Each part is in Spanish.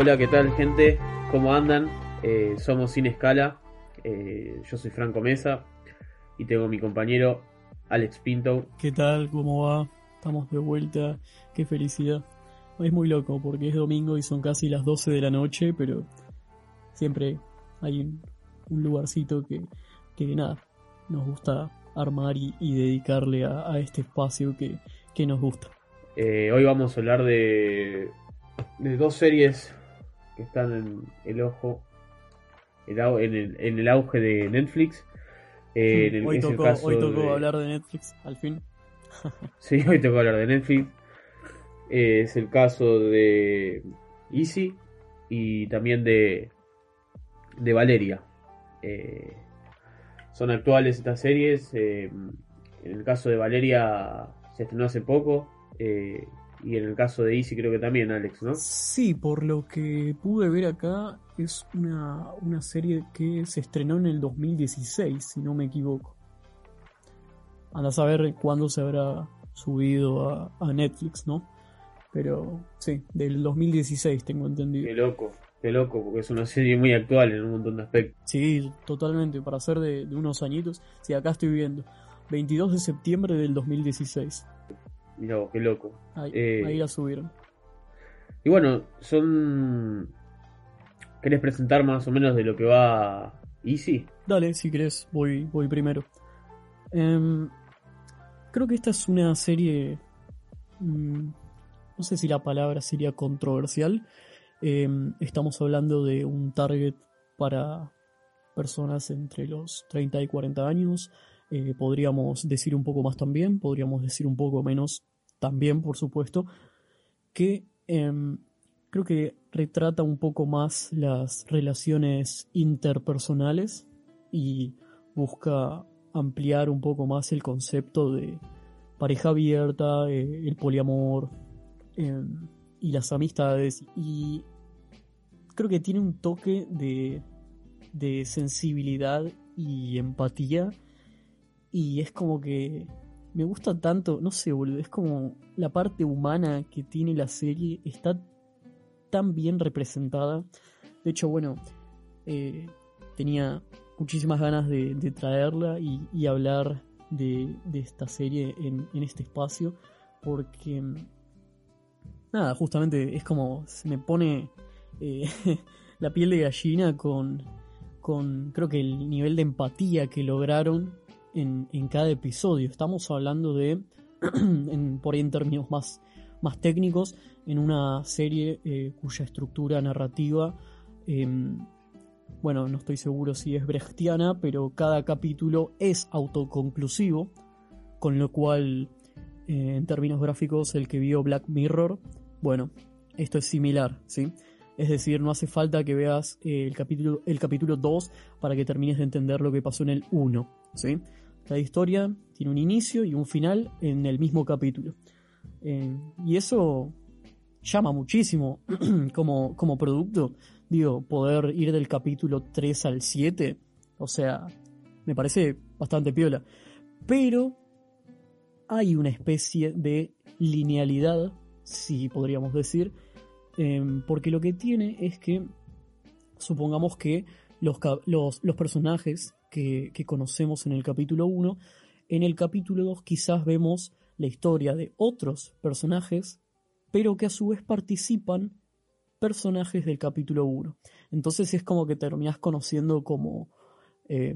Hola, ¿qué tal gente? ¿Cómo andan? Eh, somos Sin Escala. Eh, yo soy Franco Mesa y tengo mi compañero Alex Pinto. ¿Qué tal? ¿Cómo va? Estamos de vuelta. Qué felicidad. Es muy loco porque es domingo y son casi las 12 de la noche, pero siempre hay un, un lugarcito que, que nada, nos gusta armar y, y dedicarle a, a, este espacio que, que nos gusta. Eh, hoy vamos a hablar de, de dos series que están en el ojo, en el, en el auge de Netflix. Eh, en el, hoy, tocó, el hoy tocó de... hablar de Netflix, al fin. sí, hoy tocó hablar de Netflix. Eh, es el caso de Easy y también de, de Valeria. Eh, son actuales estas series. En el caso de Valeria se estrenó hace poco. Y en el caso de Easy creo que también, Alex, ¿no? Sí, por lo que pude ver acá, es una, una serie que se estrenó en el 2016, si no me equivoco. Anda a saber cuándo se habrá subido a, a Netflix, ¿no? Pero sí, del 2016 tengo entendido. Qué loco, qué loco, porque es una serie muy actual en un montón de aspectos. Sí, totalmente, para ser de, de unos añitos. Sí, acá estoy viendo. 22 de septiembre del 2016. Mirá, qué loco. Ahí, eh, ahí la subieron. Y bueno, son. ¿Querés presentar más o menos de lo que va Easy? Dale, si querés, voy, voy primero. Eh, creo que esta es una serie. Mmm, no sé si la palabra sería controversial. Eh, estamos hablando de un target para personas entre los 30 y 40 años. Eh, podríamos decir un poco más también, podríamos decir un poco menos también, por supuesto, que eh, creo que retrata un poco más las relaciones interpersonales y busca ampliar un poco más el concepto de pareja abierta, eh, el poliamor eh, y las amistades. Y creo que tiene un toque de, de sensibilidad y empatía y es como que me gusta tanto, no sé, boludo, es como la parte humana que tiene la serie está tan bien representada. De hecho, bueno, eh, tenía muchísimas ganas de, traerla y, hablar de, esta serie en, este espacio porque, nada, justamente es como se me pone eh, la piel de gallina con, con, creo que el nivel de empatía que lograron en, cada episodio. Estamos hablando de, por ahí en términos más, más técnicos, en una serie eh, cuya estructura narrativa, eh, bueno, no estoy seguro si es brechtiana, pero cada capítulo es autoconclusivo, con lo cual, eh, en términos gráficos, el que vio Black Mirror, bueno, esto es similar, ¿sí? Es decir, no hace falta que veas eh, el capítulo el capítulo 2 para que termines de entender lo que pasó en el 1, ¿sí? Cada historia tiene un inicio y un final en el mismo capítulo. Eh, y eso llama muchísimo como, como producto. Digo, poder ir del capítulo 3 al 7, o sea, me parece bastante piola. Pero hay una especie de linealidad, si podríamos decir, eh, porque lo que tiene es que, supongamos que los, los, los personajes que, que, conocemos en el capítulo 1, en el capítulo 2 quizás vemos la historia de otros personajes, pero que a su vez participan personajes del capítulo 1. Entonces es como que terminas conociendo como, eh,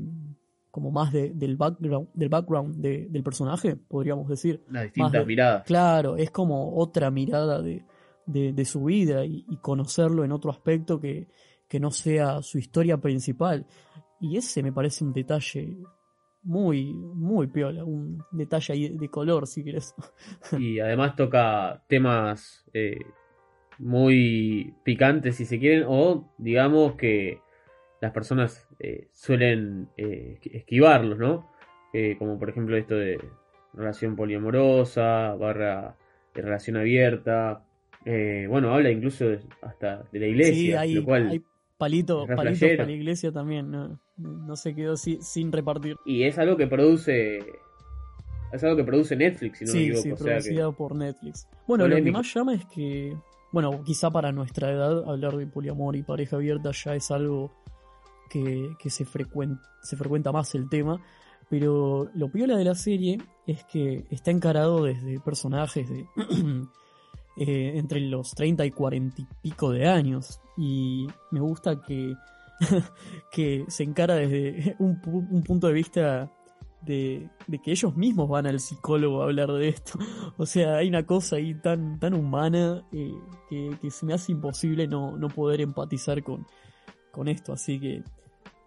como más de, del background, del background de, del personaje, podríamos decir. Las distintas miradas. Claro, es como otra mirada de, de, de su vida y, y, conocerlo en otro aspecto que, que no sea su historia principal. Y ese me parece un detalle muy, muy piola, un detalle ahí de color, si quieres. Y además toca temas eh, muy picantes, si se quieren, o digamos que las personas eh, suelen eh, esquivarlos, ¿no? como por ejemplo esto de relación poliamorosa, barra de relación abierta, eh, bueno, habla incluso hasta de la iglesia, sí, hay, lo cual hay palito, palitos para la iglesia también, no, no se quedó si, sin repartir. Y es algo que produce es algo que produce Netflix, si no sí, me equivoco. Sí, o sea producida que... por Netflix. Bueno, lo que más llama es que bueno, quizá para nuestra edad hablar de poliamor y pareja abierta ya es algo que, se, se frecuenta más el tema, pero lo piola de la serie es que está encarado desde personajes de eh, entre los 30 y 40 y pico de años. Y me gusta que, que se encara desde un, punto de vista de, que ellos mismos van al psicólogo a hablar de esto. O sea, hay una cosa ahí tan, tan humana eh, que, se me hace imposible no, no poder empatizar con, con esto. Así que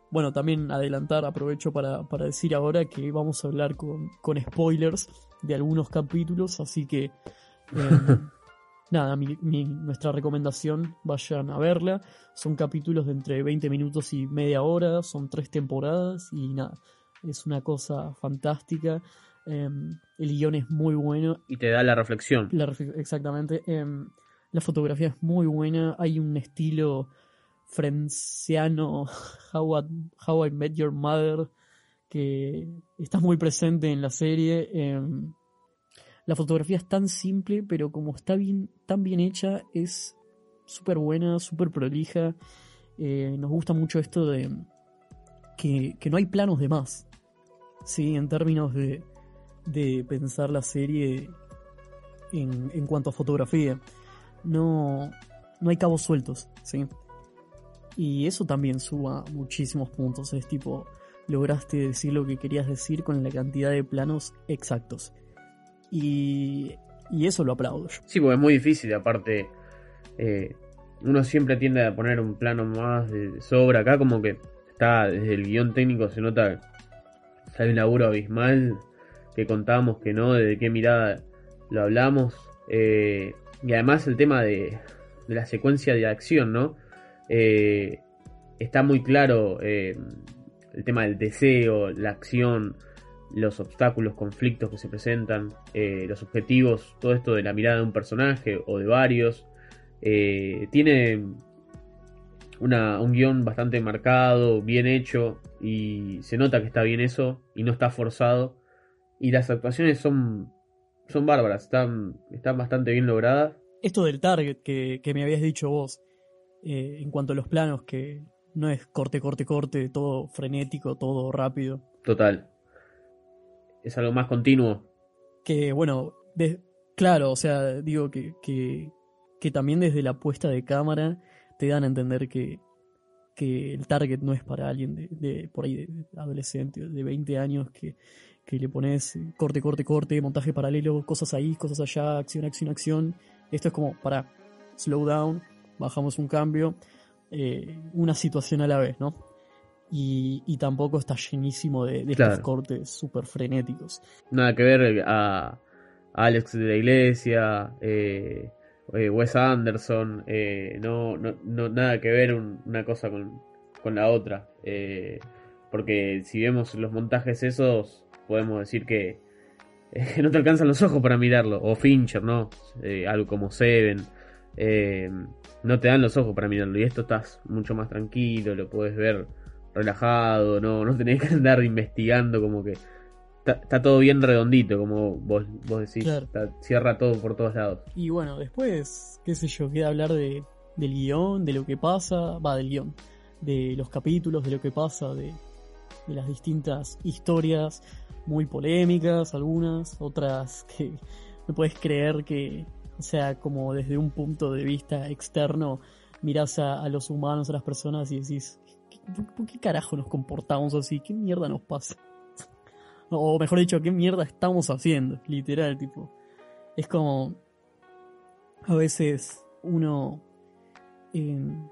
bueno, también adelantar, aprovecho para, decir ahora que vamos a hablar con, spoilers de algunos capítulos, así que em, nada, nuestra recomendación, vayan a verla. Son capítulos de entre 20 minutos y media hora, son tres temporadas y nada, es una cosa fantástica. Em, el guion es muy bueno. Y te da la reflexión. exactamente. Em, la fotografía es muy buena, hay un estilo Frenciano, How, I Met Your Mother, que está muy presente en la serie. Em, la fotografía es tan simple, pero como está bien, tan bien hecha, es súper buena, súper prolija. Eh, nos gusta mucho esto de que, no hay planos de más. ¿sí? En términos de, de pensar la serie en, en cuanto a fotografía. No, no hay cabos sueltos. ¿sí? Y eso también suba muchísimos puntos. Es tipo, lograste decir lo que querías decir con la cantidad de planos exactos. Y, y eso lo aplaudo yo. Sí, porque es muy difícil. Aparte, eh, uno siempre tiende a poner un plano más de sobra. Acá, como que está desde el guion técnico, se nota que hay un laburo abismal que contábamos que no, desde qué mirada lo hablamos. Eh, y además el tema de, de la secuencia de acción, ¿no? Eh, está muy claro el tema del deseo, la acción, los obstáculos, conflictos que se presentan, eh, los objetivos, todo esto de la mirada de un personaje o de varios. tiene una, un guion bastante marcado, bien hecho y se nota que está bien eso y no está forzado. Y las actuaciones son, son bárbaras, están, están bastante bien logradas. Esto del target que, que me habías dicho vos, eh, en cuanto a los planos, que no es corte, corte, corte, todo frenético, todo rápido. Total. Es algo más continuo. Que bueno, claro, o sea, digo que, que, también desde la puesta de cámara te dan a entender que, que el target no es para alguien de, de por ahí de adolescente, de 20 años, que, que le pones corte, corte, corte, montaje paralelo, cosas ahí, cosas allá, acción, acción, acción. Esto es como para slow down, bajamos un cambio, eh, una situación a la vez, ¿no? Y, tampoco está llenísimo de, estos cortes súper frenéticos. Nada que ver a, Alex de la Iglesia, eh, eh, Wes Anderson, no, no, nada que ver una cosa con, con la otra. porque si vemos los montajes esos, podemos decir que no te alcanzan los ojos para mirarlo. O Fincher, ¿no? algo como Seven no te dan los ojos para mirarlo. Y esto estás mucho más tranquilo, lo puedes ver relajado, no, no tenés que andar investigando como que está, todo bien redondito, como vos, vos decís, cierra todo por todos lados. Y bueno, después, qué sé yo, queda hablar de, del guion, de lo que pasa, va, del guion, de los capítulos, de lo que pasa, de, de las distintas historias, muy polémicas algunas, otras que no puedes creer que, o sea, como desde un punto de vista externo, miras a, los humanos, a las personas y decís, ¿por qué carajo nos comportamos así? ¿Qué mierda nos pasa? o mejor dicho, ¿qué mierda estamos haciendo? Literal, tipo. Es como... A veces uno em,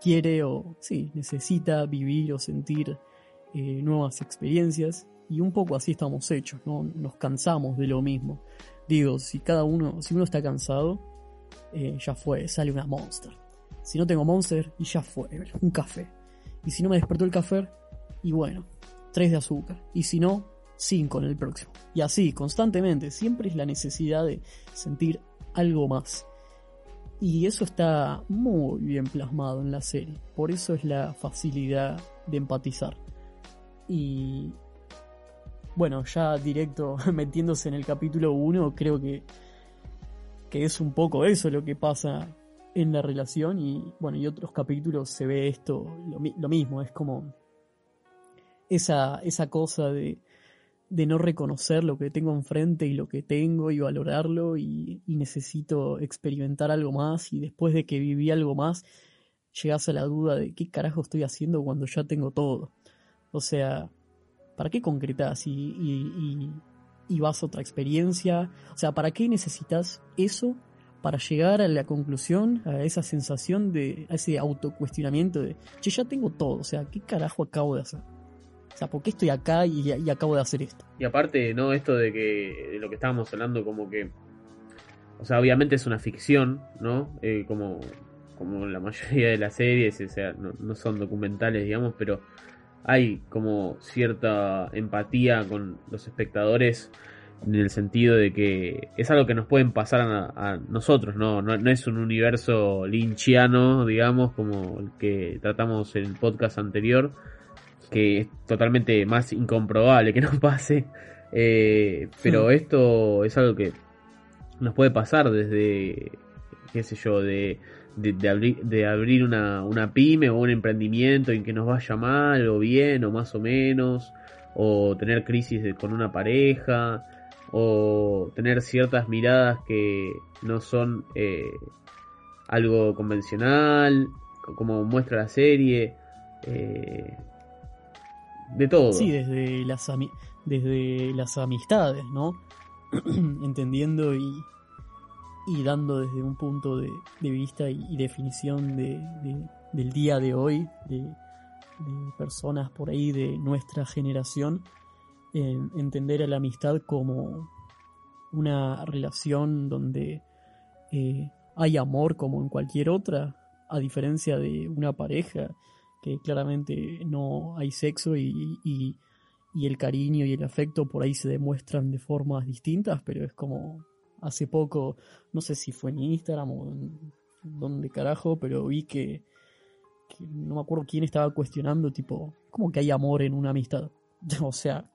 quiere o sí, necesita vivir o sentir eh, nuevas experiencias y un poco así estamos hechos, ¿no? Nos cansamos de lo mismo. Digo, si cada uno, si uno está cansado, eh, ya fue, sale una monster. Si no tengo monster, y ya fue, un café. Y si no me despertó el café, y bueno, tres de azúcar. Y si no, cinco en el próximo. Y así, constantemente, siempre es la necesidad de sentir algo más. Y eso está muy bien plasmado en la serie. Por eso es la facilidad de empatizar. Y, bueno, ya directo metiéndose en el capítulo 1, creo que, que es un poco eso lo que pasa en la relación y bueno, y otros capítulos se ve esto, lo, mismo, es como esa, esa cosa de, de, no reconocer lo que tengo enfrente y lo que tengo y valorarlo y, necesito experimentar algo más y después de que viví algo más, llegas a la duda de qué carajo estoy haciendo cuando ya tengo todo. O sea, ¿para qué concretas y, y, y vas a otra experiencia? O sea, ¿para qué necesitas eso para llegar a la conclusión, a esa sensación de, a ese autocuestionamiento de, che, ya tengo todo, o sea, ¿qué carajo acabo de hacer? O sea, ¿por qué estoy acá y, acabo de hacer esto? Y aparte, ¿no? Esto de que, de lo que estábamos hablando, como que, o sea, obviamente es una ficción, ¿no? Eh, como, como la mayoría de las series, o sea, no, no son documentales, digamos, pero hay como cierta empatía con los espectadores en el sentido de que es algo que nos pueden pasar a, nosotros, ¿no? ¿no? es un universo linchiano, digamos, como el que tratamos en el podcast anterior, que es totalmente más incomprobable que nos pase, eh, pero esto es algo que nos puede pasar desde, qué sé yo, de, de, abrir, de abrir una, una pyme o un emprendimiento en que nos vaya mal o bien o más o menos, o tener crisis con una pareja, o tener ciertas miradas que no son eh, algo convencional, como muestra la serie, eh, de todo. Sí, desde las, desde las amistades, ¿no? Entendiendo y, y dando desde un punto de, vista y, definición de, del día de hoy, de, personas por ahí de nuestra generación, entender a la amistad como una relación donde eh, hay amor como en cualquier otra, a diferencia de una pareja que claramente no hay sexo y, y, el cariño y el afecto por ahí se demuestran de formas distintas, pero es como hace poco, no sé si fue en Instagram o en donde carajo, pero vi que, no me acuerdo quién estaba cuestionando, tipo, ¿cómo que hay amor en una amistad? o sea,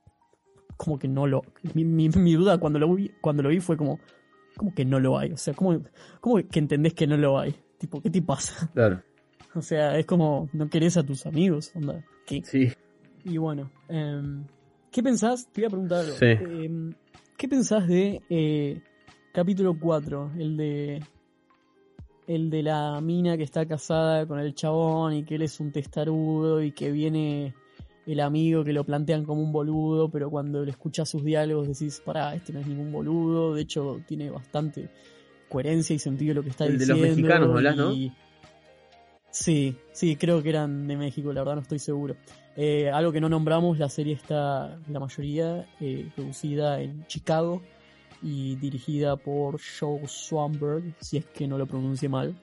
como que no lo. Mi, mi, duda cuando lo, vi, cuando lo vi fue como, ¿cómo que no lo hay? O sea, ¿cómo, ¿cómo que entendés que no lo hay? Tipo, ¿qué te pasa? Claro. O sea, es como, no querés a tus amigos, onda. ¿Qué? Sí. Y bueno, em, ¿qué pensás? Te voy a preguntar algo. Sí. Em, ¿Qué pensás de eh, capítulo 4? El de. El de la mina que está casada con el chabón y que él es un testarudo y que viene el amigo que lo plantean como un boludo, pero cuando le escuchas sus diálogos decís, pará, este no es ningún boludo, de hecho tiene bastante coherencia y sentido lo que está diciendo. De los mexicanos, ¿no? Sí, sí, creo que eran de México, la verdad no estoy seguro. Eh, algo que no nombramos, la serie está, la mayoría, eh, producida en Chicago y dirigida por Joe Swanberg, si es que no lo pronuncie mal.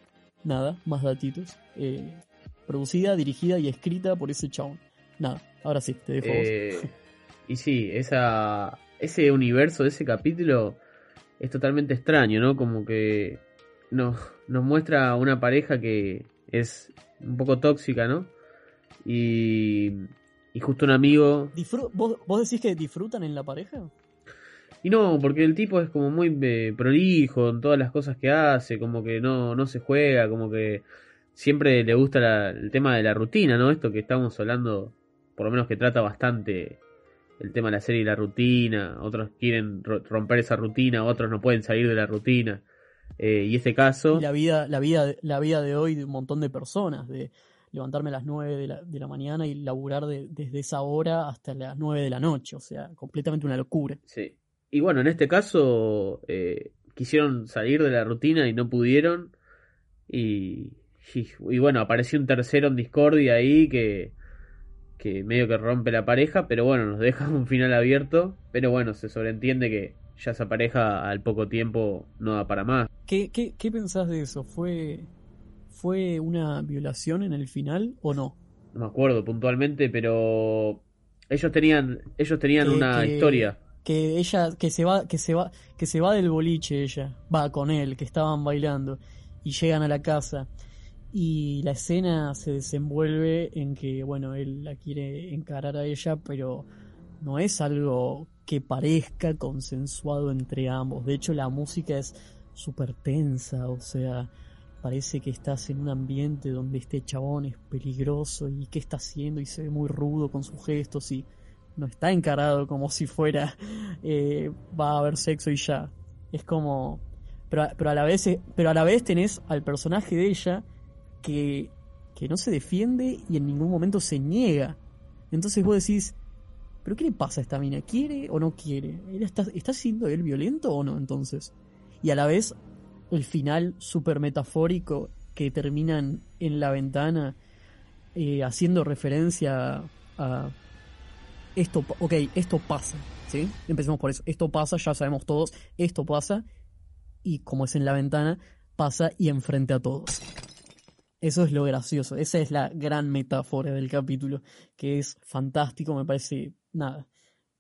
Nada, más datitos. Eh, producida, dirigida y escrita por ese chabón. Nada, ahora sí, te dejo eh, Y sí, esa, ese universo, ese capítulo es totalmente extraño, ¿no? Como que nos, nos muestra una pareja que es un poco tóxica, ¿no? Y, y justo un amigo... ¿Vos, ¿Vos decís que disfrutan en la pareja? Y no, porque el tipo es como muy eh, prolijo en todas las cosas que hace, como que no, no se juega, como que siempre le gusta el tema de la rutina, ¿no? Esto que estamos hablando por lo menos que trata bastante el tema de la serie y la rutina, otros quieren romper esa rutina, otros no pueden salir de la rutina. Eh, y este caso... la vida, la, vida, la vida de hoy de un montón de personas, de levantarme a las 9 de la, de la mañana y laburar desde esa hora hasta las 9 de la noche, o sea, completamente una locura. Sí. Y bueno, en este caso eh, quisieron salir de la rutina y no pudieron. Y, y, y, bueno, apareció un tercero en Discordia ahí que que medio que rompe la pareja, pero bueno, nos deja un final abierto, pero bueno, se sobreentiende que ya esa pareja al poco tiempo no da para más. ¿Qué, qué, qué pensás de eso? ¿Fue, ¿Fue una violación en el final o no? No me acuerdo puntualmente, pero ellos tenían, ellos tenían una historia. Que ella, que se va, que se va, que se va del boliche ella, va con él, que estaban bailando, y llegan a la casa y la escena se desenvuelve en que, bueno, él la quiere encarar a ella, pero no es algo que parezca consensuado entre ambos. De hecho, la música es súper tensa, o sea, parece que estás en un ambiente donde este chabón es peligroso y qué está haciendo y se ve muy rudo con sus gestos y no está encarado como si fuera eh, va a haber sexo y ya. Es como... Pero, pero, a la vez, pero a la vez tenés al personaje de ella que, que no se defiende y en ningún momento se niega. Entonces vos decís, ¿pero qué le pasa a esta mina? ¿Quiere o no quiere? está, ¿Está siendo él violento o no entonces? Y a la vez el final súper metafórico que terminan en la ventana eh, haciendo referencia a esto, ok, esto pasa, ¿sí? Empecemos por eso, esto pasa, ya sabemos todos, esto pasa y como es en la ventana, pasa y enfrente a todos. Eso es lo gracioso, esa es la gran metáfora del capítulo, que es fantástico, me parece, nada.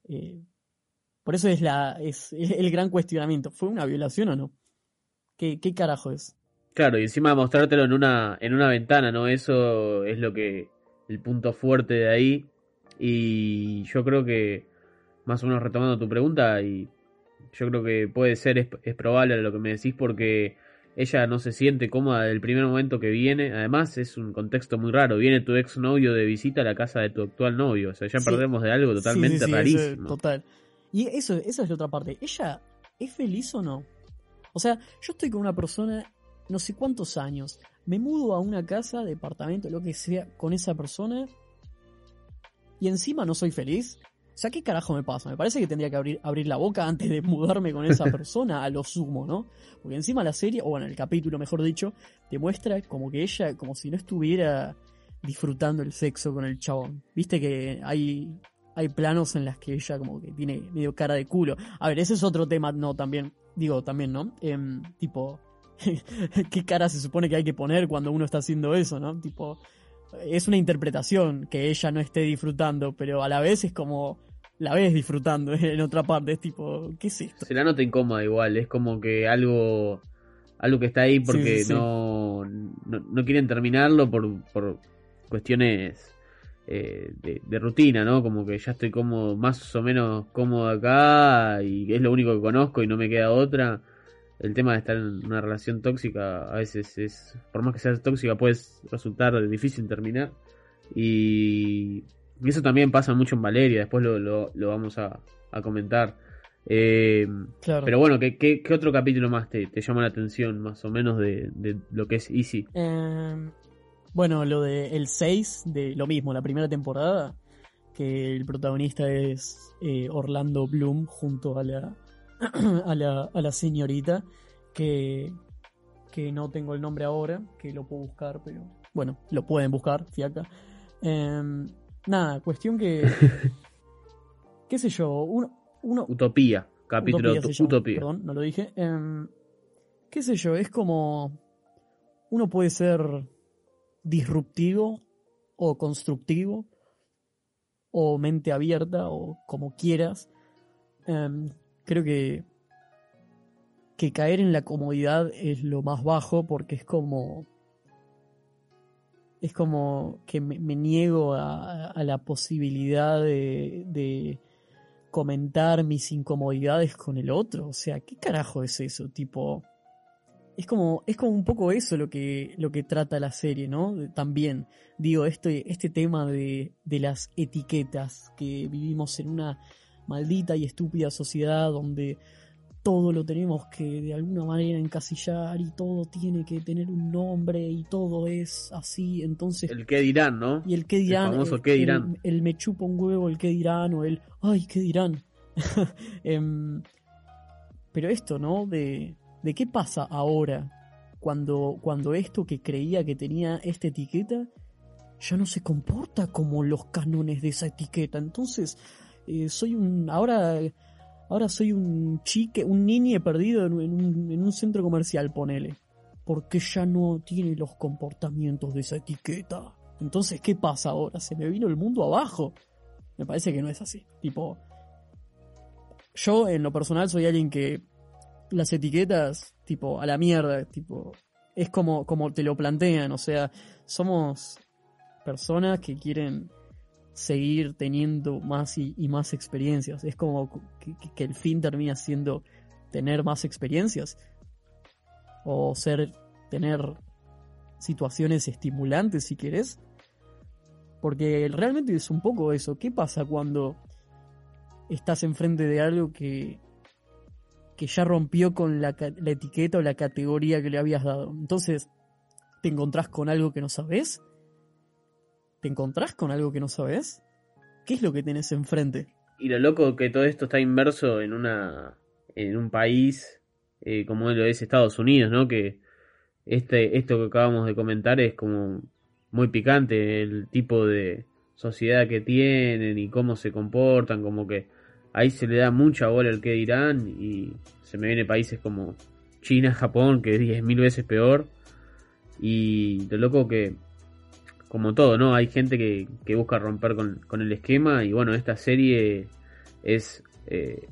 Eh, por eso es, la, es el gran cuestionamiento, ¿fue una violación o no? ¿Qué, qué carajo es? Claro, y encima mostrártelo en una, en una ventana, ¿no? Eso es lo que. el punto fuerte de ahí. Y yo creo que, más o menos retomando tu pregunta, y yo creo que puede ser, es, probable lo que me decís, porque ella no se siente cómoda del primer momento que viene. Además, es un contexto muy raro. Viene tu ex novio de visita a la casa de tu actual novio. O sea, ya perdemos de algo totalmente rarísimo. total. Y eso, esa es la otra parte. ¿Ella es feliz o no? O sea, yo estoy con una persona no sé cuántos años, me mudo a una casa, departamento, lo que sea, con esa persona y encima no soy feliz. O sea, ¿qué carajo me pasa? Me parece que tendría que abrir, abrir la boca antes de mudarme con esa persona a lo sumo, ¿no? Porque encima la serie, o bueno, el capítulo mejor dicho, te muestra como que ella, como si no estuviera disfrutando el sexo con el chabón. Viste que hay, hay planos en las que ella como que tiene medio cara de culo. A ver, ese es otro tema, no, también Digo, también, ¿no? Em, tipo, ¿qué cara se supone que hay que poner cuando uno está haciendo eso, ¿no? Tipo, es una interpretación que ella no esté disfrutando, pero a la vez es como la ves disfrutando en otra parte, es tipo, ¿qué es esto? Se la nota incómoda igual, es como que algo algo que está ahí porque No, no, quieren terminarlo por, por cuestiones eh, de, rutina, ¿no? Como que ya estoy como más o menos cómodo acá y es lo único que conozco y no me queda otra. El tema de estar en una relación tóxica a veces es, por más que sea tóxica, puede resultar difícil terminar. Y, eso también pasa mucho en Valeria, después lo, lo, vamos a, comentar. Eh, pero bueno, ¿qué, ¿qué, otro capítulo más te, llama la atención, más o menos, de, lo que es Easy? Eh, bueno, lo de el 6, de lo mismo, la primera temporada, que el protagonista es eh, Orlando Bloom junto a la, a la, a la señorita, que, que no tengo el nombre ahora, que lo puedo buscar, pero bueno, lo pueden buscar, fiaca. Em, nada, cuestión que, qué sé yo, uno... uno Utopía, capítulo Utopía, Utopía. Perdón, no lo dije. Em, qué sé yo, es como... Uno puede ser disruptivo o constructivo o mente abierta o como quieras. Em, creo que que caer en la comodidad es lo más bajo porque es como es como que me, niego a, la posibilidad de, de, comentar mis incomodidades con el otro. O sea, ¿qué carajo es eso? Tipo, es como, es como un poco eso lo que, lo que trata la serie, ¿no? También, digo, este, este tema de, de las etiquetas, que vivimos en una maldita y estúpida sociedad donde todo lo tenemos que de alguna manera encasillar y todo tiene que tener un nombre y todo es así, entonces... El qué dirán, ¿no? Y el qué dirán. El famoso qué dirán. El, me chupa un huevo, el qué dirán o el, ay, qué dirán. Em, pero esto, ¿no? De, de qué pasa ahora cuando, cuando esto que creía que tenía esta etiqueta ya no se comporta como los cánones de esa etiqueta. Entonces, eh, soy un. Ahora. Ahora soy un chique, un niño perdido en un, en un centro comercial, ponele. Porque ya no tiene los comportamientos de esa etiqueta. Entonces, ¿qué pasa ahora? Se me vino el mundo abajo. Me parece que no es así. Tipo. Yo, en lo personal, soy alguien que las etiquetas, tipo, a la mierda, tipo, es como, como te lo plantean, o sea, somos personas que quieren seguir teniendo más y, más experiencias. Es como que, el fin termina siendo tener más experiencias. O ser, tener situaciones estimulantes, si querés. Porque realmente es un poco eso. ¿Qué pasa cuando estás enfrente de algo que, que ya rompió con la, la etiqueta o la categoría que le habías dado? Entonces, ¿te encontrás con algo que no sabes? ¿Te encontrás con algo que no sabes? ¿Qué es lo que tenés enfrente? Y lo loco que todo esto está inmerso en una en un país eh, como lo es Estados Unidos, ¿no? Que este esto que acabamos de comentar es como muy picante el tipo de sociedad que tienen y cómo se comportan, como que ahí se le da mucha bola al que dirán y se me viene países como China, Japón, que es 10.000 veces peor. Y lo loco que, como todo, ¿no? Hay gente que, que busca romper con, con, el esquema y bueno, esta serie es eh,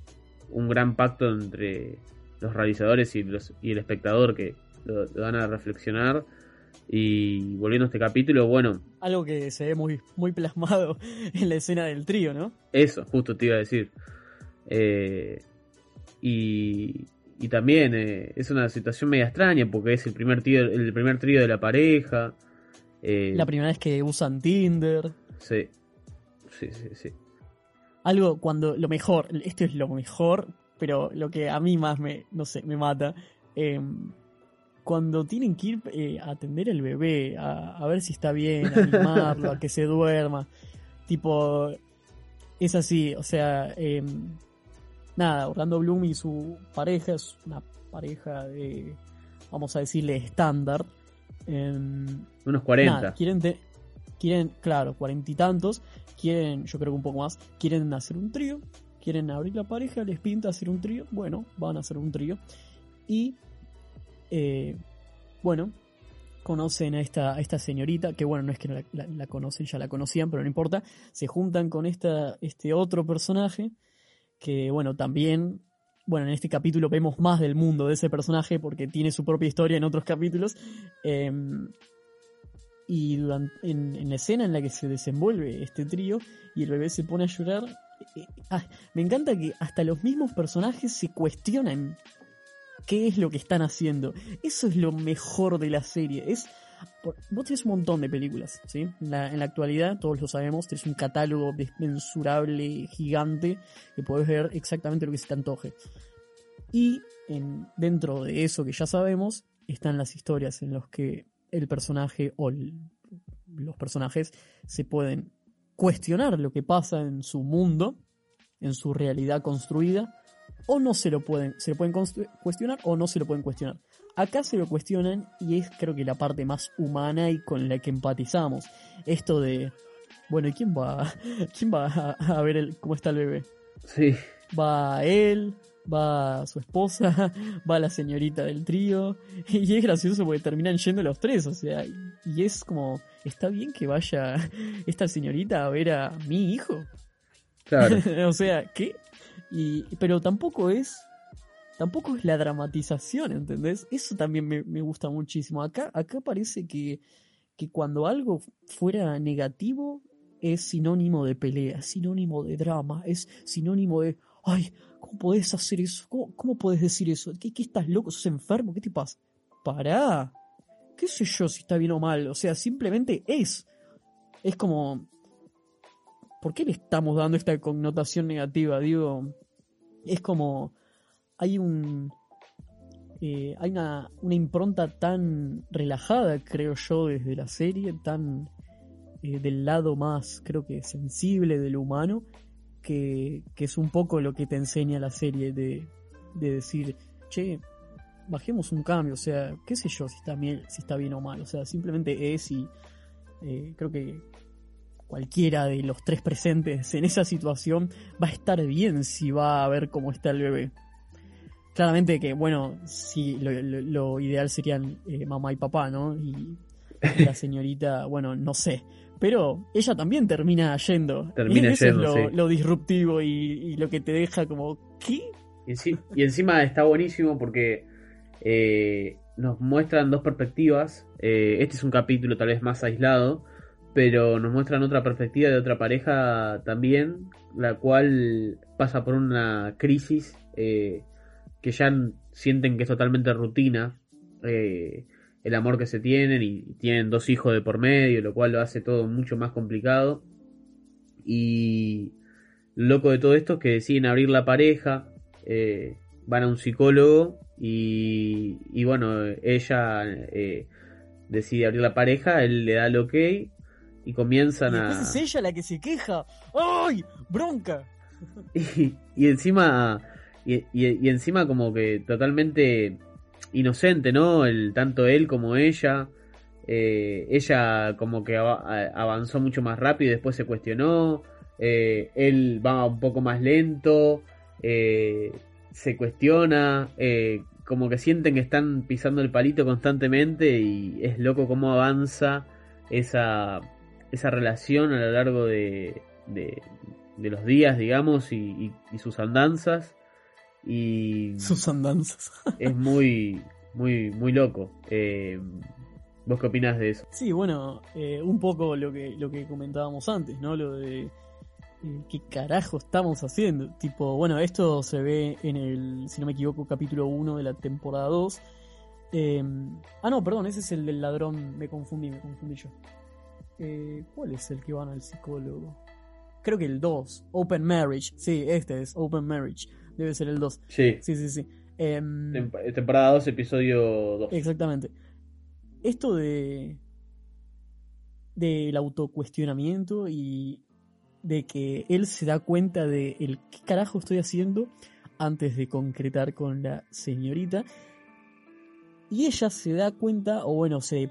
un gran pacto entre los realizadores y, los, y el espectador que lo, lo van a reflexionar y volviendo a este capítulo, bueno. Algo que se ve muy, muy plasmado en la escena del trío, ¿no? Eso, justo te iba a decir. Eh, y, y también eh, es una situación media extraña porque es el primer trío, el primer trío de la pareja. Eh, la primera vez que usan Tinder. Sí, sí, sí, sí. Algo cuando lo mejor, esto es lo mejor, pero lo que a mí más me, no sé, me mata. Eh, cuando tienen que ir eh, a atender al bebé, a, a, ver si está bien, a animarlo, a que se duerma. Tipo, es así, o sea, eh, nada, Orlando Bloom y su pareja es una pareja de, vamos a decirle, estándar. Eh, Unos 40. Nada, quieren, te, quieren, claro, cuarenta y tantos, quieren, yo creo que un poco más, quieren hacer un trío, quieren abrir la pareja, les pinta hacer un trío, bueno, van a hacer un trío. Y eh, bueno, conocen a esta, a esta señorita, que bueno, no es que la, la, la, conocen, ya la conocían, pero no importa, se juntan con esta, este otro personaje, que bueno, también, bueno, en este capítulo vemos más del mundo de ese personaje, porque tiene su propia historia en otros capítulos, eh, y durante, en, la escena en la que se desenvuelve este trío, y el bebé se pone a llorar, eh, ah, me encanta que hasta los mismos personajes se cuestionan qué es lo que están haciendo. Eso es lo mejor de la serie. Es vos tenés un montón de películas, ¿sí? En la, actualidad, todos lo sabemos, tenés un catálogo desmensurable, gigante, que podés ver exactamente lo que se te antoje. Y en, dentro de eso que ya sabemos, están las historias en las que el personaje o los personajes se pueden cuestionar lo que pasa en su mundo, en su realidad construida, o no se lo pueden, se lo pueden cuestionar o no se lo pueden cuestionar. Acá se lo cuestionan y es creo que la parte más humana y con la que empatizamos. Esto de, bueno, ¿y quién va, quién va a, a ver el, cómo está el bebé? Sí. Va él, va su esposa, va la señorita del trío. Y es gracioso porque terminan yendo los tres, o sea, y es como, está bien que vaya esta señorita a ver a mi hijo. Claro. o sea, ¿qué? Y, pero tampoco es tampoco es la dramatización, ¿entendés? Eso también me, me, gusta muchísimo. Acá, acá parece que, que cuando algo fuera negativo es sinónimo de pelea, sinónimo de drama, es sinónimo de, ay, ¿cómo podés hacer eso? ¿Cómo, cómo podés decir eso? ¿Qué, ¿Qué estás loco? ¿Sos enfermo? ¿Qué te pasa? Pará. ¿Qué sé yo si está bien o mal? O sea, simplemente es. Es como, ¿por qué le estamos dando esta connotación negativa? Digo, es como, hay un, eh, hay una, una, impronta tan relajada, creo yo, desde la serie, tan eh, del lado más, creo que sensible del humano, que, que, es un poco lo que te enseña la serie de, de decir, che, bajemos un cambio, o sea, qué sé yo si está bien, si está bien o mal, o sea, simplemente es y eh, creo que cualquiera de los tres presentes en esa situación va a estar bien si va a ver cómo está el bebé. Claramente que, bueno, sí, lo, lo, lo ideal serían eh, mamá y papá, ¿no? Y, y, la señorita, bueno, no sé. Pero ella también termina yendo. Termina Eso yendo, es lo, sí. lo disruptivo y, y, lo que te deja como, ¿qué? Y, encima está buenísimo porque eh, nos muestran dos perspectivas. Eh, este es un capítulo tal vez más aislado pero nos muestran otra perspectiva de otra pareja también, la cual pasa por una crisis eh, que ya sienten que es totalmente rutina. Eh, el amor que se tienen y tienen dos hijos de por medio, lo cual lo hace todo mucho más complicado. Y lo loco de todo esto es que deciden abrir la pareja, eh, van a un psicólogo y, y bueno, ella eh, decide abrir la pareja, él le da el ok y comienzan Y a... es ella la que se queja. ¡Ay! ¡Bronca! y, y encima y, y- encima como que totalmente inocente no el tanto él como ella. Eh, ella como que avanzó mucho más rápido y después se cuestionó. Eh, él va un poco más lento eh, se cuestiona como que sienten que están pisando el palito constantemente y es loco cómo avanza esa esa relación a lo largo de, de, los días, digamos, y- y sus andanzas. Y Sus andanzas. es muy, muy, muy loco. Eh, ¿Vos qué opinás de eso? Sí, bueno, eh, un poco lo que, lo que comentábamos antes, ¿no? Lo de eh, qué carajo estamos haciendo. Tipo, bueno, esto se ve en el, si no me equivoco, capítulo 1 de la temporada 2. Eh, ah, no, perdón, ese es el del ladrón. Me confundí, me confundí yo. Eh, ¿Cuál es el que van al psicólogo? Creo que el 2. Open Marriage. Sí, este es Open Marriage. Debe ser el 2. Sí. Sí, sí, sí. Tem- Temporada 2, episodio 2. Exactamente. Esto de. del autocuestionamiento y de que él se da cuenta de el qué carajo estoy haciendo antes de concretar con la señorita. Y ella se da cuenta, o bueno, se,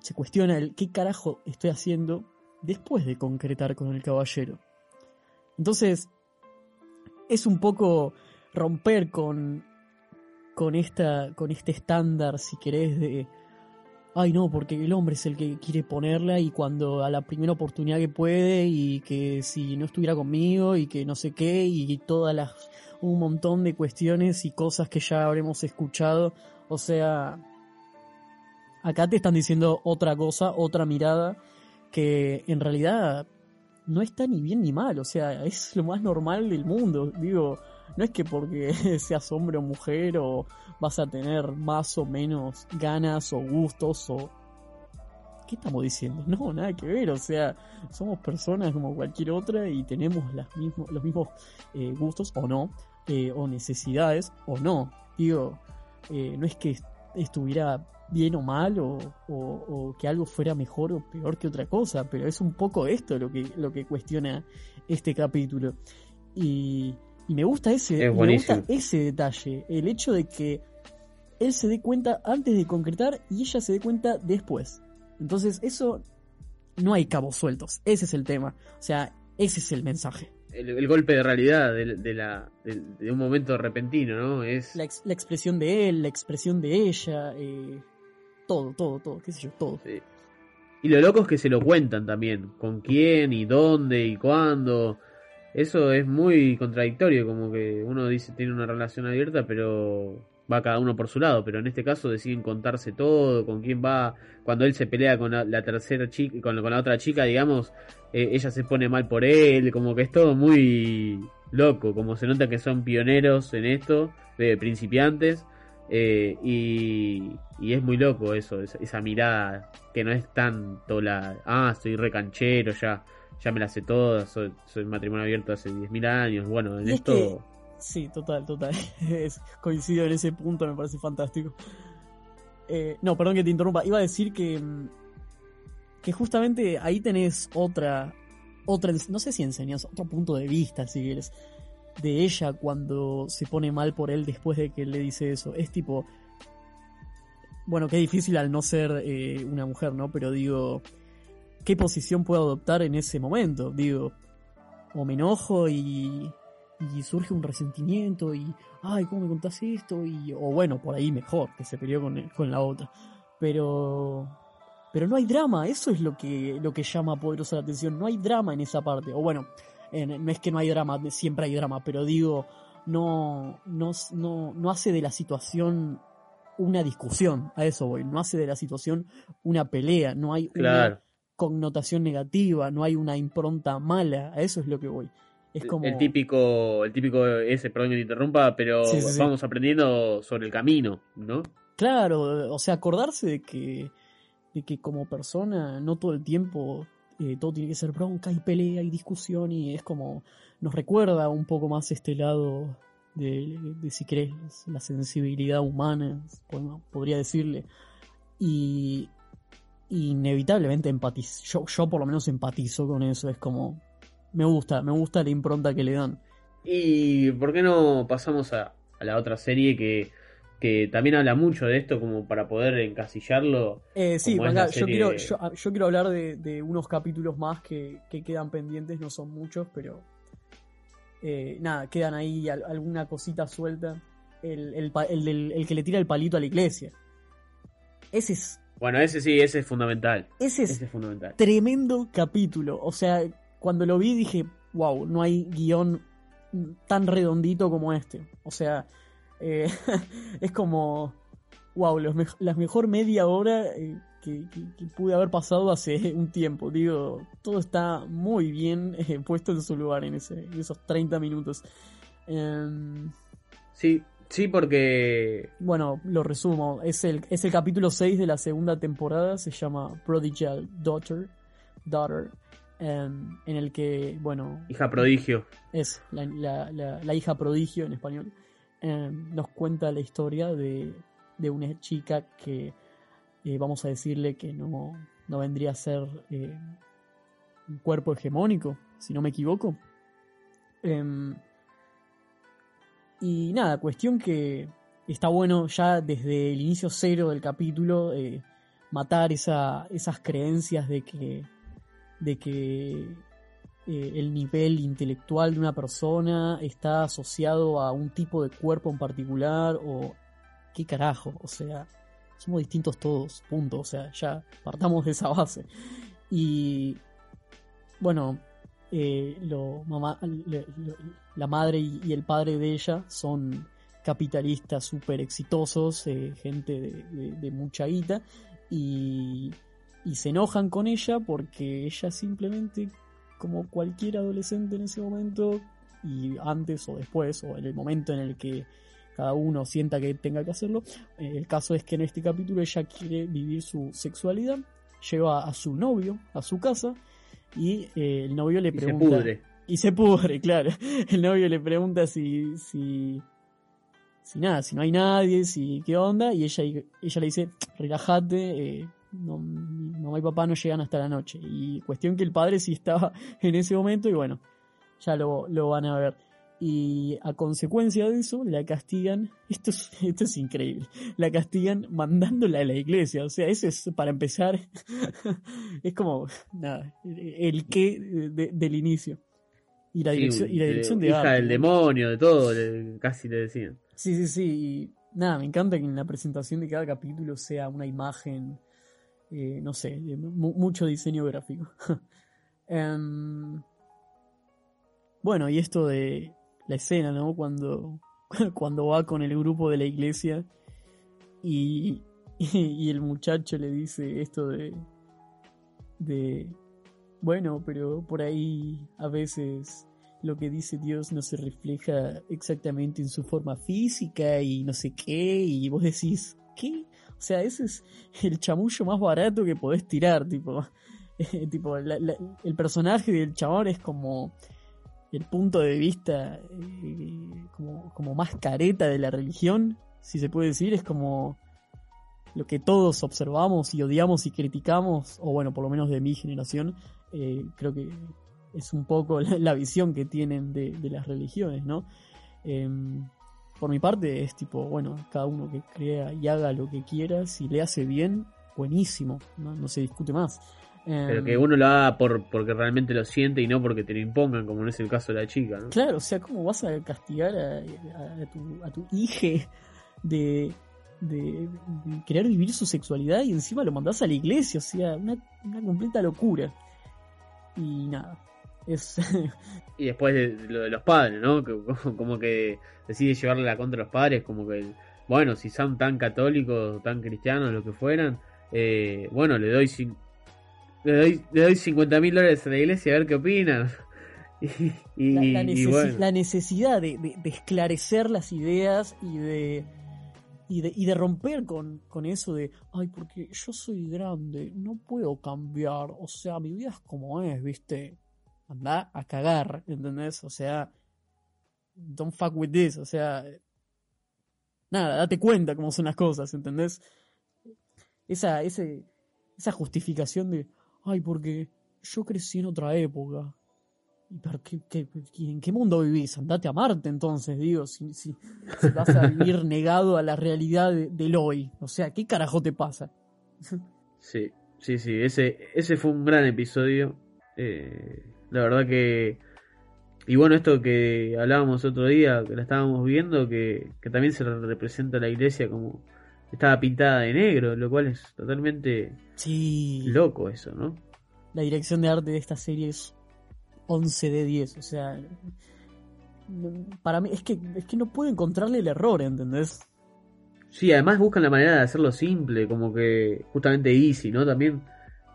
se cuestiona el qué carajo estoy haciendo después de concretar con el caballero. Entonces, es un poco romper con, con, esta, con este estándar, si querés, de... Ay, no, porque el hombre es el que quiere ponerla y cuando a la primera oportunidad que puede y que si no estuviera conmigo y que no sé qué y todas las... un montón de cuestiones y cosas que ya habremos escuchado. O sea, acá te están diciendo otra cosa, otra mirada que en realidad no está ni bien ni mal, o sea, es lo más normal del mundo. Digo, no es que porque seas hombre o mujer o vas a tener más o menos ganas o gustos o... ¿Qué estamos diciendo? No, nada que ver, o sea, somos personas como cualquier otra y tenemos las los mismos eh, gustos o no, eh, o necesidades o no. Digo, eh, no es que est- estuviera bien o mal o, o- o que algo fuera mejor o peor que otra cosa, pero es un poco esto lo que, lo que cuestiona este capítulo. Y, y me gusta ese, Es me gusta ese detalle, el hecho de que él se dé cuenta antes de concretar y ella se dé cuenta después. Entonces, eso no hay cabos sueltos, ese es el tema. O sea, ese es el mensaje. El, el golpe de realidad de, de la, de, de un momento repentino, ¿no? Es La, ex- la expresión de él, la expresión de ella, eh, todo, todo, todo, qué sé yo, todo. Y lo loco es que se lo cuentan también. Con quién y dónde y cuándo. Eso es muy contradictorio. Como que uno dice tiene una relación abierta, pero va cada uno por su lado. Pero en este caso deciden contarse todo. Con quién va. Cuando él se pelea con la, tercera chica, con, la otra chica, digamos, eh, ella se pone mal por él. Como que es todo muy loco. Como se nota que son pioneros en esto, de principiantes. Eh, y, y es muy loco eso, esa, esa mirada que no es tanto la, ah, soy recanchero, ya, ya me la sé todas, soy, soy matrimonio abierto hace 10.000 años, bueno, en es esto... que- Sí, total, total. Es- coincido en ese punto, me parece fantástico. Eh, no, perdón que te interrumpa. Iba a decir que. mm, Que justamente ahí tenés otra. Otra. No sé si enseñas, otro punto de vista, si quieres. De ella cuando se pone mal por él después de que le dice eso. Es tipo. Bueno, qué difícil al no ser eh, una mujer, ¿no? Pero digo. ¿Qué posición puedo adoptar en ese momento? Digo. O me enojo y y surge un resentimiento y, ay, ¿cómo me contás esto? Y, o bueno, por ahí mejor, que se peleó con, con la otra. Pero, pero no hay drama, eso es lo que, lo que llama poderosa la atención, no hay drama en esa parte. O bueno, en- no es que no hay drama, siempre hay drama, pero digo, no, no, no, no hace de la situación una discusión, a eso voy, no hace de la situación una pelea, no hay una connotación negativa, no hay una impronta mala, a eso es lo que voy. Es como... el típico, el típico ese, perdón que te interrumpa, pero Sí, sí, sí. vamos aprendiendo sobre el camino, ¿no? Claro, o sea, acordarse de que, de que como persona no todo el tiempo eh, todo tiene que ser bronca y pelea y discusión y es como nos recuerda un poco más este lado de, si querés, la sensibilidad humana, podría decirle. Y inevitablemente empatizo, yo, yo por lo menos empatizo con eso, es como, me gusta, me gusta la impronta que le dan. ¿Y por qué no pasamos a, la otra serie que, que también habla mucho de esto como para poder encasillarlo? Eh, sí, yo, quiero, yo, quiero hablar de, unos capítulos más que, quedan pendientes, no son muchos, pero eh, nada, quedan ahí alguna cosita suelta. El, el, que le tira el palito a la iglesia. Ese es bueno, ese sí, ese es fundamental. Ese es, fundamental. tremendo capítulo. O sea, cuando lo vi dije, wow, no hay guion tan redondito como este. O sea, eh, es como, wow, la mejor media hora eh, que, pude haber pasado hace un tiempo. Digo, todo está muy bien eh, puesto en su lugar en, ese, esos 30 minutos. Em, sí, Sí, porque... Bueno, lo resumo. Es el, es el capítulo 6 de la segunda temporada. Se llama Prodigal Daughter. Daughter em, en el que, bueno... Hija prodigio. Es la, la, hija prodigio en español. Em, nos cuenta la historia de, de una chica que, eh, vamos a decirle que no, no vendría a ser eh, un cuerpo hegemónico, si no me equivoco. Eh, y nada, cuestión que está bueno ya desde el inicio cero del capítulo eh, matar esa, esas creencias de que, de que eh, el nivel intelectual de una persona está asociado a un tipo de cuerpo en particular o qué carajo, o sea, somos distintos todos, punto, o sea, ya partamos de esa base. Y bueno, eh, la madre y, el padre de ella son capitalistas súper exitosos, eh, gente de, mucha guita, y se enojan con ella porque ella simplemente, como cualquier adolescente en ese momento, y antes o después, o en el momento en el que cada uno sienta que tenga que hacerlo, eh, el caso es que en este capítulo ella quiere vivir su sexualidad, lleva a su novio a su casa, y eh, el novio le pregunta. Y se pudre. Y se pudre, claro. El novio le pregunta si, si, si nada, si no hay nadie, si qué onda, y ella, ella le dice, relájate, eh, no, mi mamá y papá no llegan hasta la noche. Y cuestión que el padre sí estaba en ese momento, y bueno, ya lo, lo van a ver y a consecuencia de eso la castigan, esto es, esto es increíble, la castigan mandándola a la iglesia, o sea, eso es para empezar, es como, nada, el qué del inicio. Y la dirección, y la dirección de, Hija del demonio, de todo, casi le decían. Sí, sí, sí, y nada, me encanta que en la presentación de cada capítulo sea una imagen, eh, no sé, mucho diseño gráfico. Em, bueno, y esto de la escena, ¿no? Cuando, cuando va con el grupo de la iglesia y, y, el muchacho le dice esto de, de, bueno, pero por ahí a veces lo que dice Dios no se refleja exactamente en su forma física y no sé qué, y vos decís, ¿qué? O sea, ese es el chamullo más barato que podés tirar, tipo, tipo el personaje del chabón es como el punto de vista eh, como, como, más careta de la religión, si se puede decir, es como lo que todos observamos y odiamos y criticamos, o bueno, por lo menos de mi generación, eh, creo que es un poco la, visión que tienen de, las religiones, ¿no? Em, por mi parte es tipo, bueno, cada uno que crea y haga lo que quiera, si le hace bien, buenísimo, no, no se discute más. Pero que em, uno lo haga por, porque realmente lo siente y no porque te lo impongan, como no es el caso de la chica, ¿no? Claro, o sea, ¿cómo vas a castigar a, tu, a tu hija de, de, querer vivir su sexualidad y encima lo mandás a la iglesia? O sea, una, una completa locura. Y nada, es... y después de, lo de los padres, ¿no? como que decide llevarle la contra a los padres, como que, bueno, si son tan católicos, tan cristianos, lo que fueran, eh, bueno, le doy... Le doy, le doy 50 mil dólares a la iglesia a ver qué opinan. Y, la, necesidad de, esclarecer las ideas y de, y de, y de romper con, con eso de, ay, porque yo soy grande, no puedo cambiar, o sea, mi vida es como es, ¿viste? Anda a cagar, ¿entendés? O sea, don't fuck with this, o sea, nada, date cuenta cómo son las cosas, ¿entendés? Esa, ese, esa justificación de, ay, porque yo crecí en otra época. ¿Pero qué, qué, en qué mundo vivís? Andate a Marte entonces, digo, si, si, vas a vivir negado a la realidad del hoy. O sea, ¿qué carajo te pasa? Sí, sí, sí, ese, ese fue un gran episodio. Eh, la verdad que... Y bueno, esto que hablábamos otro día, que la estábamos viendo, que, que también se representa la iglesia como estaba pintada de negro, lo cual es totalmente sí. loco eso, ¿no? La dirección de arte de esta serie es 11 de 10, o sea, para mí es que es que no puedo encontrarle el error, ¿entendés? Sí, además buscan la manera de hacerlo simple, como que justamente easy, ¿no? También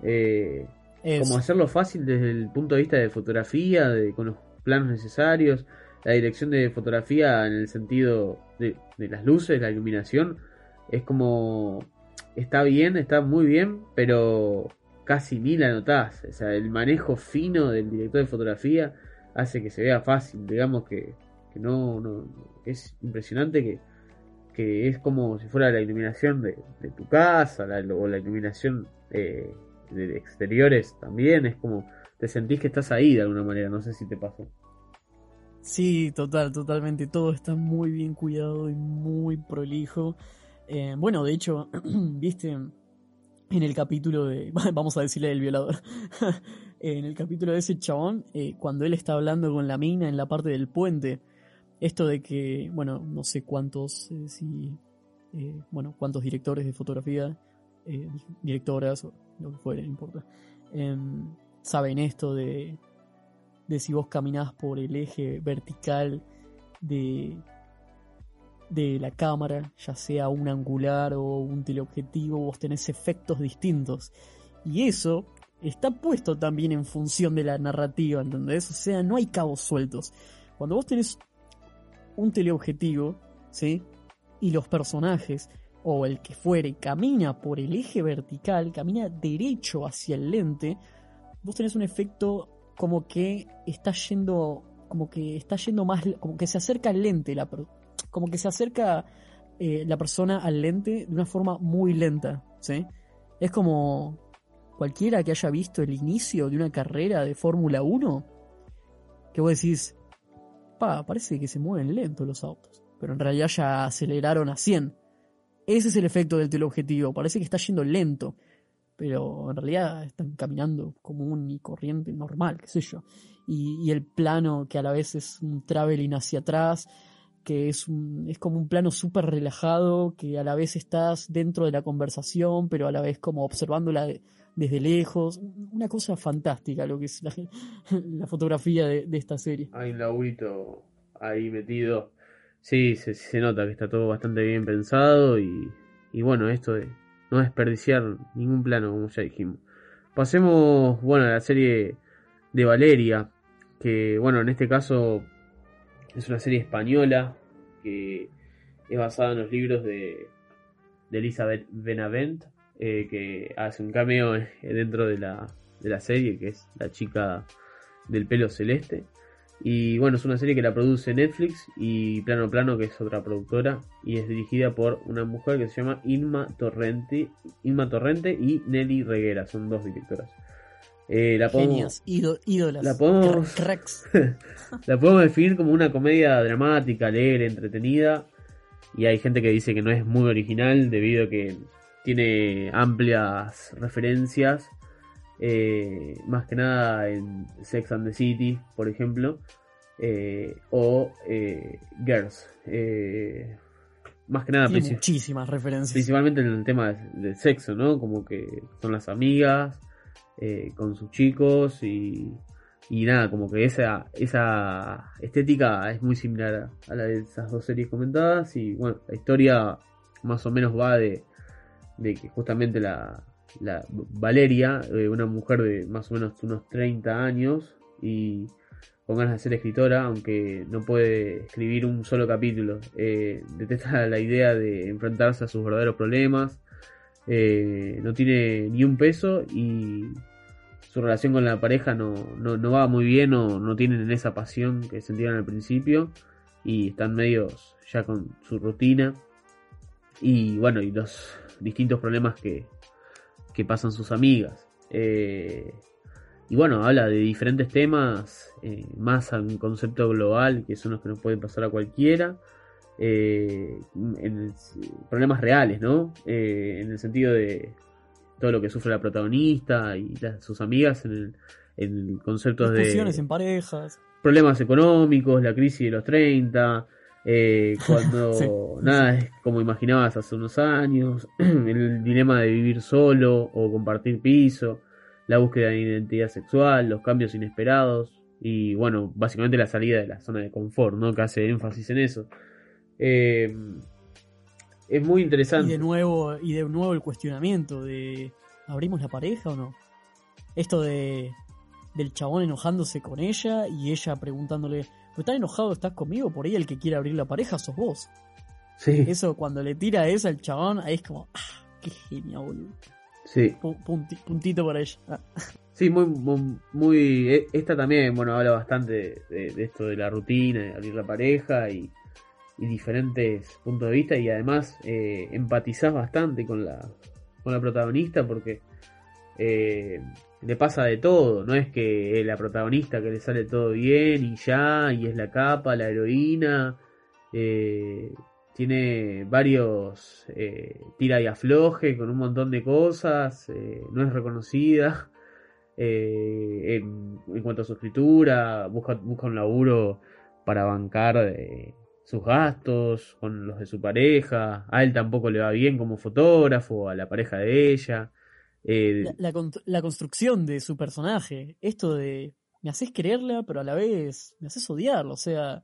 eh, como hacerlo fácil desde el punto de vista de fotografía, de, con los planos necesarios, la dirección de fotografía en el sentido de, de las luces, la iluminación, es como está bien, está muy bien, pero casi ni la notás. O sea, el manejo fino del director de fotografía hace que se vea fácil. Digamos que, que no, no, es impresionante que, que es como si fuera la iluminación de, tu casa o la iluminación eh, de exteriores también. Es como te sentís que estás ahí de alguna manera. No sé si te pasó. Sí, total, totalmente. Todo está muy bien cuidado y muy prolijo. Eh, bueno, de hecho, viste, en el capítulo de. Vamos a decirle el violador. en el capítulo de ese chabón, eh, cuando él está hablando con la mina en la parte del puente, esto de que, bueno, no sé cuántos, eh, si. bueno, cuántos directores de fotografía, directoras lo que fuera, no importa, em, saben esto de, de si vos caminás por el eje vertical de de la cámara, ya sea un angular o un teleobjetivo, vos tenés efectos distintos. Y eso está puesto también en función de la narrativa, ¿entendés? O sea, no hay cabos sueltos. Cuando vos tenés un teleobjetivo, ¿sí? Y los personajes, o el que fuere, camina por el eje vertical, camina derecho hacia el lente, vos tenés un efecto como que está yendo, como que está yendo más, como que se acerca al lente la, como que se acerca eh, la persona al lente de una forma muy lenta, ¿sí? Es como cualquiera que haya visto el inicio de una carrera de Fórmula 1, que vos decís, pa, parece que se mueven lento los autos, pero en realidad ya aceleraron a 100. Ese es el efecto del teleobjetivo, parece que está yendo lento, pero en realidad están caminando común y corriente normal, qué sé yo. Y, el plano que a la vez es un traveling hacia atrás, que es, un, es como un plano súper relajado, que a la vez estás dentro de la conversación, pero a la vez como observándola desde lejos. Una cosa fantástica lo que es la, fotografía de, esta serie. Hay un laurito ahí metido. Sí, se, se, nota que está todo bastante bien pensado y, y bueno, esto de no desperdiciar ningún plano, como ya dijimos. Pasemos, bueno, a la serie de Valeria, que bueno, en este caso es una serie española que es basada en los libros de, de Elizabeth Benavent, eh, que hace un cameo dentro de la, de la serie, que es la chica del pelo celeste. Y bueno, es una serie que la produce Netflix y Plano Plano, que es otra productora, y es dirigida por una mujer que se llama Inma Torrente, Inma Torrente y Nelly Reguera, son dos directoras. Eh, la podemos, ídolas. La podemos, la podemos definir como una comedia dramática, alegre, entretenida. Y hay gente que dice que no es muy original debido a que tiene amplias referencias. Eh, más que nada en Sex and the City, por ejemplo. Eh, o Girls. más que nada. muchísimas referencias. Principalmente en el tema del sexo, ¿no? Como que son las amigas eh, con sus chicos y, y nada, como que esa, esa estética es muy similar a, la de esas dos series comentadas y bueno, la historia más o menos va de, de que justamente la, la Valeria, eh, una mujer de más o menos unos 30 años y con ganas de ser escritora, aunque no puede escribir un solo capítulo. Eh, detesta la idea de enfrentarse a sus verdaderos problemas. Eh, no tiene ni un peso y su relación con la pareja no, no, va muy bien o no tienen esa pasión que sentían al principio y están medios ya con su rutina y bueno y los distintos problemas que, que pasan sus amigas. Eh, y bueno, habla de diferentes temas, eh, más a un concepto global, que son los que nos pueden pasar a cualquiera. Eh, en problemas reales, ¿no? Eh, en el sentido de todo lo que sufre la protagonista y sus amigas en el, concepto de... en parejas. Problemas económicos, la crisis de los 30, cuando nada es como imaginabas hace unos años, el dilema de vivir solo o compartir piso la búsqueda de identidad sexual, los cambios inesperados y bueno, básicamente la salida de la zona de confort, ¿no? Que hace énfasis en eso. Eh, es muy interesante. Y de nuevo, y de nuevo el cuestionamiento de ¿abrimos la pareja o no? Esto de del chabón enojándose con ella y ella preguntándole, ¿pero tan enojado estás conmigo? Por ahí el que quiere abrir la pareja sos vos. Sí. Eso cuando le tira eso al chabón, ahí es como, ah, qué genial, boludo. Sí. puntito para ella. Ah. Sí, muy, muy, e, Esta también, bueno, habla bastante de, esto de la rutina, de abrir la pareja y, diferentes puntos de vista. Y además eh, empatizás bastante con la, con la protagonista porque eh, le pasa de todo. No es que la protagonista que le sale todo bien y ya, y es la capa, la heroína. Eh, tiene varios eh, tira y afloje con un montón de cosas, eh, no es reconocida eh, en, cuanto a su escritura, busca, busca un laburo para bancar sus gastos con los de su pareja, a él tampoco le va bien como fotógrafo, a la pareja de ella. La, la, construcción de su personaje, esto de me haces quererla, pero a la vez me haces odiarlo, o sea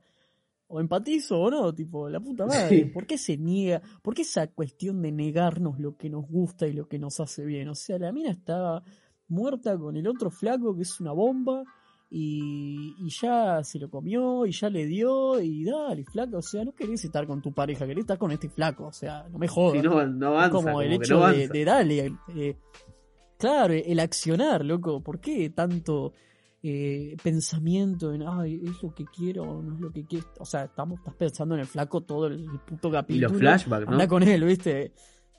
o empatizo o no, tipo, la puta madre, ¿por qué se niega? ¿Por qué esa cuestión de negarnos lo que nos gusta y lo que nos hace bien? O sea, la mina estaba muerta con el otro flaco que es una bomba y, y ya se lo comió y ya le dio y dale, flaco, o sea, no querés estar con tu pareja, querés estar con este flaco, o sea, no me jodas. no, no avanza, como el hecho de, de, darle, eh, claro, el accionar, loco, ¿por qué tanto eh, pensamiento en, ay, es lo que quiero no es lo que quiero. O sea, estamos, estás pensando en el flaco todo el, puto capítulo. Y los flashbacks, ¿no? Anda con él, ¿viste?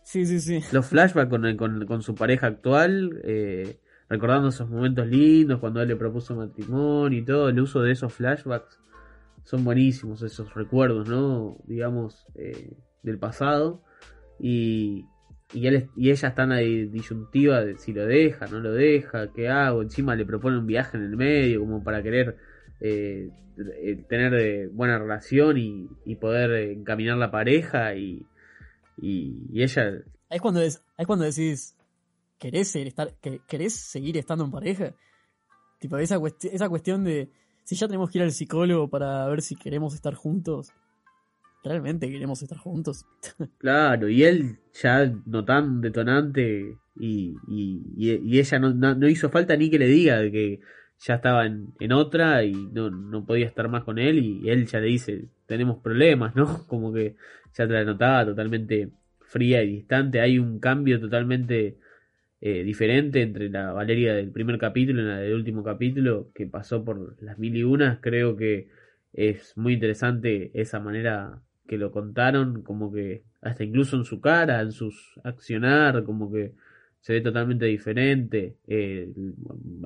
Sí, sí, sí. Los flashbacks con, con, con su pareja actual, eh, recordando esos momentos lindos, cuando él le propuso matrimonio y todo, el uso de esos flashbacks son buenísimos, esos recuerdos, ¿no? Digamos, eh, del pasado. Y, y, él, y ella está en la disyuntiva de si lo deja, no lo deja, qué hago. Encima le propone un viaje en el medio como para querer eh, eh, tener buena relación y, poder encaminar la pareja y, y, ella... Es cuando, es, cuando decís, ¿querés, seguir estar, ¿querés seguir estando en pareja? Tipo, esa, esa cuestión de si ya tenemos que ir al psicólogo para ver si queremos estar juntos, realmente queremos estar juntos. claro, y él ya no tan detonante y, y, ella no, no, hizo falta ni que le diga que ya estaba en, en otra y no, no, podía estar más con él y él ya le dice, tenemos problemas, ¿no? Como que ya te la notaba totalmente fría y distante, hay un cambio totalmente eh, diferente entre la Valeria del primer capítulo y la del último capítulo que pasó por las mil y unas, creo que es muy interesante esa manera que lo contaron, como que hasta incluso en su cara, en sus accionar, como que se ve totalmente diferente. Eh,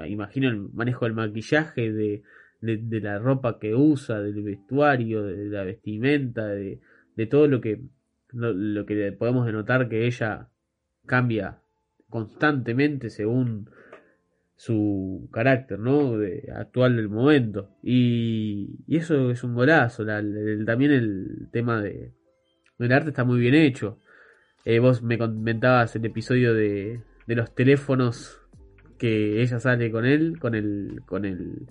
imagino el manejo del maquillaje, de, de, la ropa que usa, del vestuario, de, la vestimenta, de, todo lo que, lo, que podemos denotar que ella cambia constantemente según su carácter, ¿no? De, actual del momento. Y, y, eso es un golazo. también el tema de, del arte está muy bien hecho. Eh, vos me comentabas el episodio de, de los teléfonos que ella sale con él, con el, con el,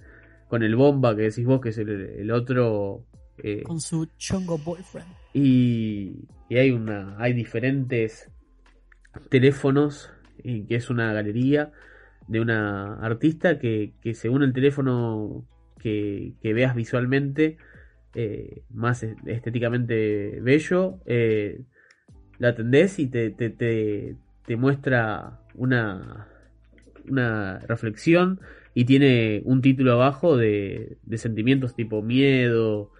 con el bomba que decís vos que es el, otro. Eh, con su chongo boyfriend. Y, y hay una, hay diferentes teléfonos y que es una galería de una artista que, que según el teléfono que, veas visualmente eh, más estéticamente bello, eh, la atendés y te, te, te, muestra una, una reflexión y tiene un título abajo de, de sentimientos tipo miedo,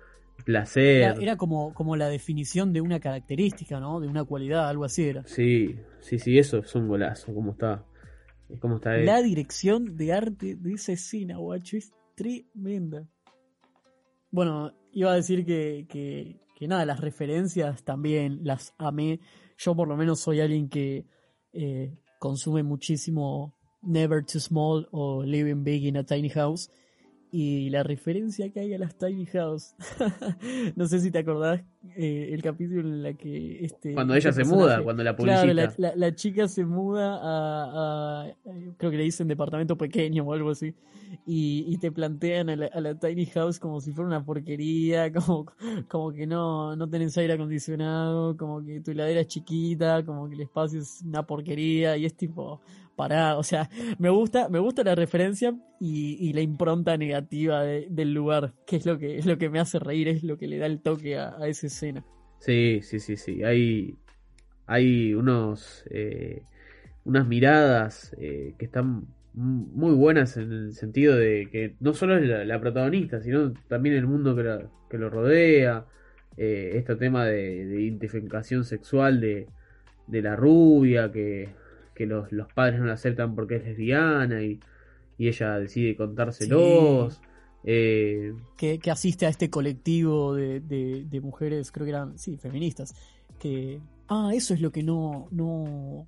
placer. Era, como, como la definición de una característica, ¿no? De una cualidad, algo así era. Sí, sí, sí, eso es un golazo, como está. Como está la dirección de arte de esa escena, guacho, es tremenda. Bueno, iba a decir que, que, que nada, las referencias también las amé. Yo por lo menos soy alguien que eh, consume muchísimo Never Too Small o Living Big in a Tiny House y la referencia que hay a las Tiny House. no sé si te acordás eh, el capítulo en la que este cuando ella se muda, cuando la publicita. Claro, la, chica se muda a, creo que le dicen departamento pequeño o algo así y, te plantean a la, Tiny House como si fuera una porquería, como, como que no, no tenés aire acondicionado, como que tu heladera es chiquita, como que el espacio es una porquería y es tipo para, o sea, me gusta, me gusta la referencia y, la impronta negativa del lugar, que es lo que es lo que me hace reír, es lo que le da el toque a, esa escena. Sí, sí, sí, sí. Hay, hay unos, eh, unas miradas eh, que están muy buenas en el sentido de que no solo es la, protagonista, sino también el mundo que, que lo rodea. Eh, este tema de, de identificación sexual de, de la rubia que que los, los padres no la aceptan porque es lesbiana y, y ella decide contárselos. Eh, que, que, asiste a este colectivo de, de, mujeres, creo que eran, sí, feministas, que, ah, eso es lo que no, no,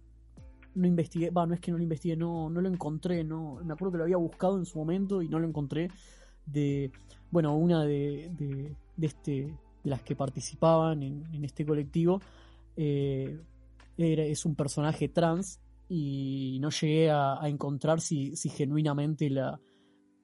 no investigué, va, no es que no lo investigué, no, no lo encontré, no, me acuerdo que lo había buscado en su momento y no lo encontré, de, bueno, una de, de, de este, de las que participaban en, en este colectivo, eh, era, es un personaje trans y no llegué a, encontrar si, si genuinamente la,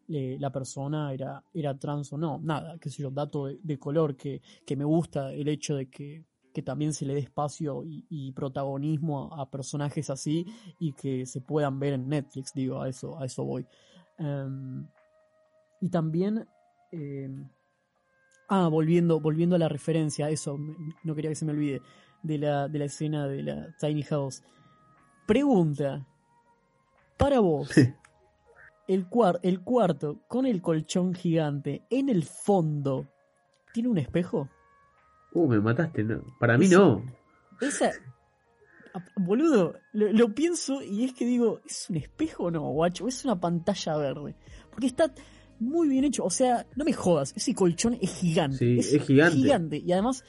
la persona era, era trans o no. Nada, qué sé yo, dato de, color que, que, me gusta el hecho de que, que también se le dé espacio y, protagonismo a, personajes así y que se puedan ver en Netflix, digo, a eso, a eso voy. Em, y también... Em, ah, volviendo, volviendo a la referencia, eso, no quería que se me olvide, de la, de la escena de la Tiny House. Pregunta. Para vos, el, el cuarto con el colchón gigante en el fondo, ¿tiene un espejo? Uh, me mataste, no. Para mí no. Esa. Boludo, lo, pienso y es que digo, ¿es un espejo o no, guacho? ¿Es una pantalla verde? Porque está muy bien hecho. O sea, no me jodas, ese colchón es gigante. Sí, es, gigante. gigante. Y además,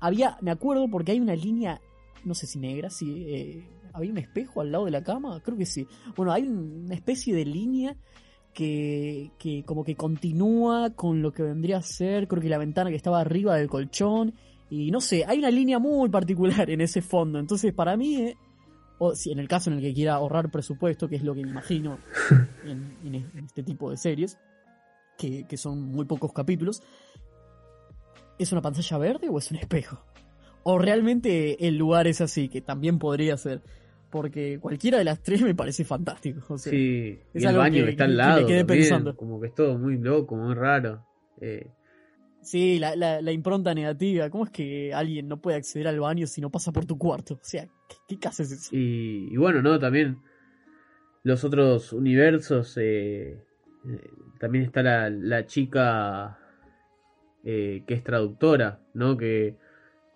había, me acuerdo porque hay una línea, no sé si negra, si eh, ¿Había un espejo al lado de la cama? Creo que sí. Bueno, hay una especie de línea que, que como que continúa con lo que vendría a ser, creo que la ventana que estaba arriba del colchón. Y no sé, hay una línea muy particular en ese fondo. Entonces, para mí, eh, o si en el caso en el que quiera ahorrar presupuesto, que es lo que me imagino en, este tipo de series, que, que, son muy pocos capítulos, ¿es una pantalla verde o es un espejo? O realmente el lugar es así, que también podría ser. Porque cualquiera de las tres me parece fantástico. sí, y el baño que, está al lado. pensando. Como que es todo muy loco, muy raro. Eh. Sí, la, la, impronta negativa. ¿Cómo es que alguien no puede acceder al baño si no pasa por tu cuarto? O sea, ¿qué, qué es eso? Y, bueno, ¿no? También los otros universos. Eh, eh, también está la, la chica que es traductora, ¿no? Que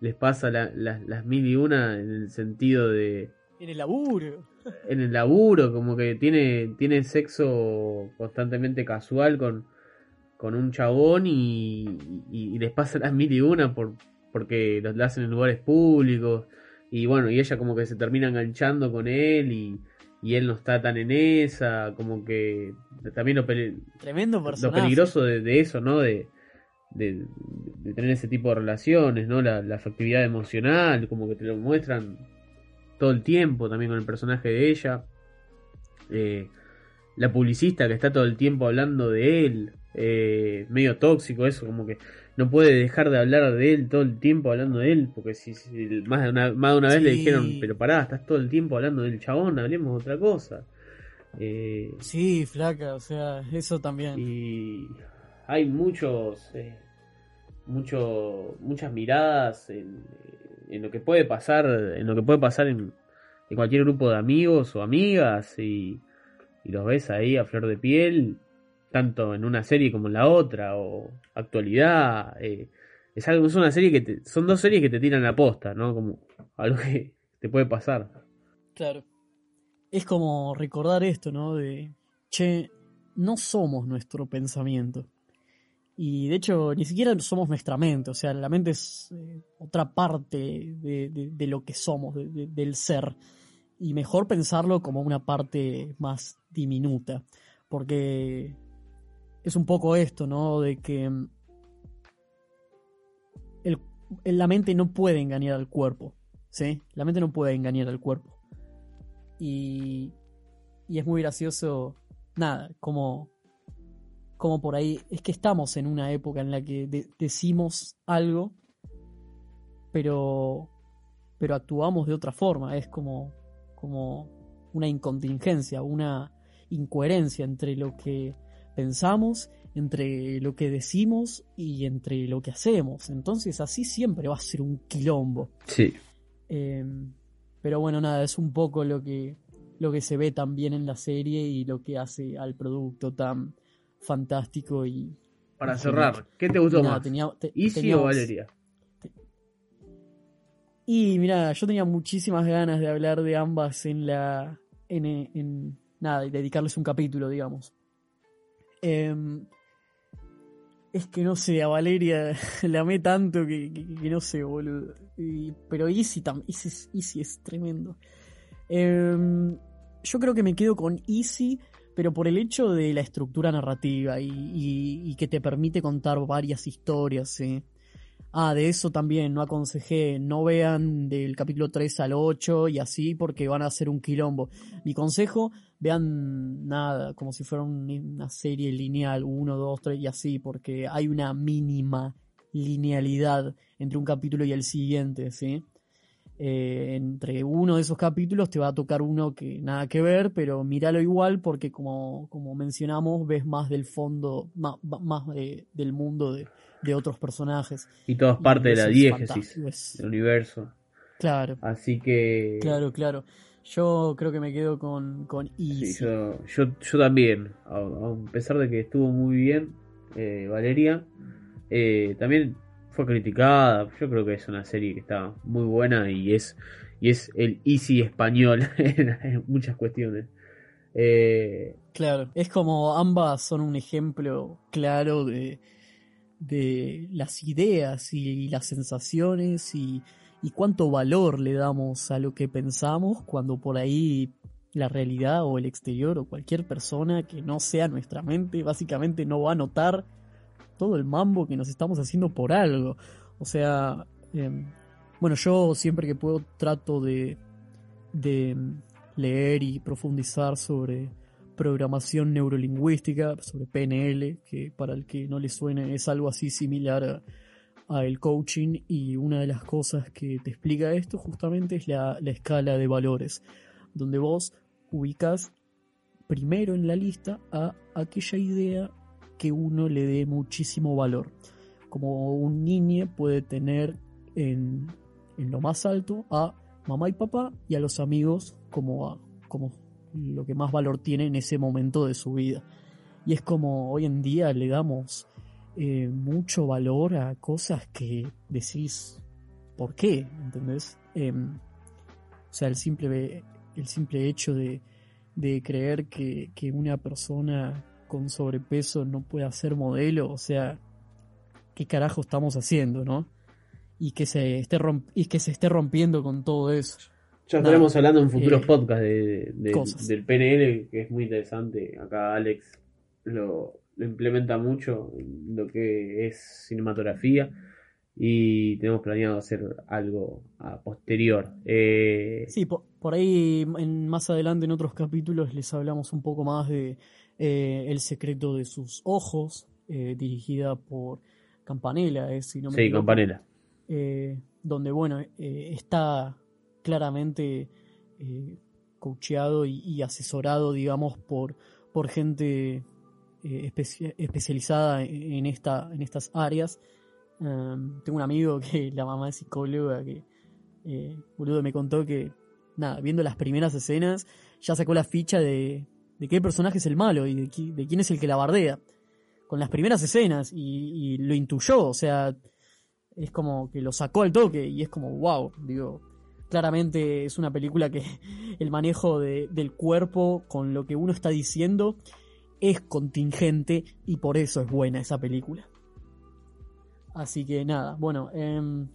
les pasa las mil y una en el sentido de... En el laburo. En el laburo, como que tiene, tiene sexo constantemente casual con, con un chabón y, les pasa las mil y una por, porque los hacen en lugares públicos. Y bueno, y ella como que se termina enganchando con él y, él no está tan en esa, como que también lo, Tremendo lo peligroso de, de, eso, ¿no? De, de, tener ese tipo de relaciones, ¿no? La, afectividad emocional, como que te lo muestran todo el tiempo también con el personaje de ella. Eh, la publicista que está todo el tiempo hablando de él, eh, medio tóxico eso, como que no puede dejar de hablar de él todo el tiempo hablando de él, porque si, más, de una, más de una vez le dijeron, pero pará, estás todo el tiempo hablando del chabón, hablemos de otra cosa. Eh, sí, flaca, o sea, eso también. Y hay muchos, eh, mucho, muchas miradas en, en, lo que puede pasar, en lo que puede pasar en, cualquier grupo de amigos o amigas y, y los ves ahí a flor de piel, tanto en una serie como en la otra, o actualidad. Eh, es algo, es una serie que te, son dos series que te tiran la posta, ¿no? Como algo que te puede pasar. Claro. Es como recordar esto, ¿no? De, che, no somos nuestro pensamiento. Y de hecho, ni siquiera somos nuestra mente, o sea, la mente es eh, otra parte de, de, lo que somos, de, del ser. Y mejor pensarlo como una parte más diminuta, porque es un poco esto, ¿no? De que mm, el, la mente no puede engañar al cuerpo, ¿sí? La mente no puede engañar al cuerpo. Y, y es muy gracioso, nada, como como por ahí, es que estamos en una época en la que decimos algo, pero, pero actuamos de otra forma, es como, como una incontingencia, una incoherencia entre lo que pensamos, entre lo que decimos y entre lo que hacemos. Entonces así siempre va a ser un quilombo. Sí. Eh, pero bueno, nada, es un poco lo que, lo que se ve también en la serie y lo que hace al producto tan fantástico y... Para cerrar, ¿qué te gustó más? Tenía, ¿Easy o Valeria? Y mira, yo tenía muchísimas ganas de hablar de ambas en la... En, en nada, y dedicarles un capítulo, digamos. Em, es que no sé, a Valeria la amé tanto que, no sé, boludo. pero Easy, Easy, Easy es tremendo. Em, yo creo que me quedo con Easy pero por el hecho de la estructura narrativa y, que te permite contar varias historias. ¿sí? Ah, de eso también no aconsejé, no vean del capítulo 3 al 8 y así porque van a hacer un quilombo. Mi consejo, vean nada, como si fuera una serie lineal, 1, 2, 3 y así, porque hay una mínima linealidad entre un capítulo y el siguiente, ¿sí? Eh, entre uno de esos capítulos te va a tocar uno que nada que ver, pero míralo igual porque como, como mencionamos, ves más del fondo, más, más del mundo de, de, otros personajes. Y todo es parte de la diégesis del universo. Claro. Así que... Claro, claro. Yo creo que me quedo con, con Easy. yo, yo, yo, también, a, pesar de que estuvo muy bien, eh, Valeria, eh, también fue criticada. Yo creo que es una serie que está muy buena y es, y es el easy español en, muchas cuestiones. Eh, claro, es como ambas son un ejemplo claro de, de las ideas y, las sensaciones y, y, cuánto valor le damos a lo que pensamos cuando por ahí la realidad o el exterior o cualquier persona que no sea nuestra mente básicamente no va a notar todo el mambo que nos estamos haciendo por algo. O sea, em, bueno, yo siempre que puedo trato de, de leer y profundizar sobre programación neurolingüística, sobre PNL, que para el que no le suene es algo así similar a, el coaching y una de las cosas que te explica esto justamente es la, la escala de valores, donde vos ubicas primero en la lista a aquella idea que uno le dé muchísimo valor. Como un niño puede tener en, lo más alto a mamá y papá y a los amigos como, como lo que más valor tiene en ese momento de su vida. Y es como hoy en día le damos eh, mucho valor a cosas que decís, ¿por qué? ¿Entendés? Em, o sea, el simple, el simple hecho de, de creer que, que, una persona con sobrepeso no puede ser modelo, o sea, ¿qué carajo estamos haciendo, no? Y que se esté, y que se esté rompiendo con todo eso. Ya estaremos hablando en futuros eh, podcasts de, del PNL, que es muy interesante. Acá Alex lo, implementa mucho en lo que es cinematografía y tenemos planeado hacer algo a posterior. Eh... Sí, por, por ahí en, más adelante en otros capítulos les hablamos un poco más de eh, El secreto de sus ojos, eh, dirigida por Campanella, eh, si no me Sí, Campanella. donde, bueno, está claramente coacheado y, asesorado, digamos, por, por gente especializada en, esta, en estas áreas. Em, tengo un amigo que la mamá es psicóloga que, eh, boludo, me contó que, nada, viendo las primeras escenas, ya sacó la ficha de, de qué personaje es el malo y de, quién es el que la bardea. Con las primeras escenas y, lo intuyó, o sea, es como que lo sacó al toque y es como, wow, digo, claramente es una película que el manejo del cuerpo con lo que uno está diciendo es contingente y por eso es buena esa película. Así que nada, bueno, em,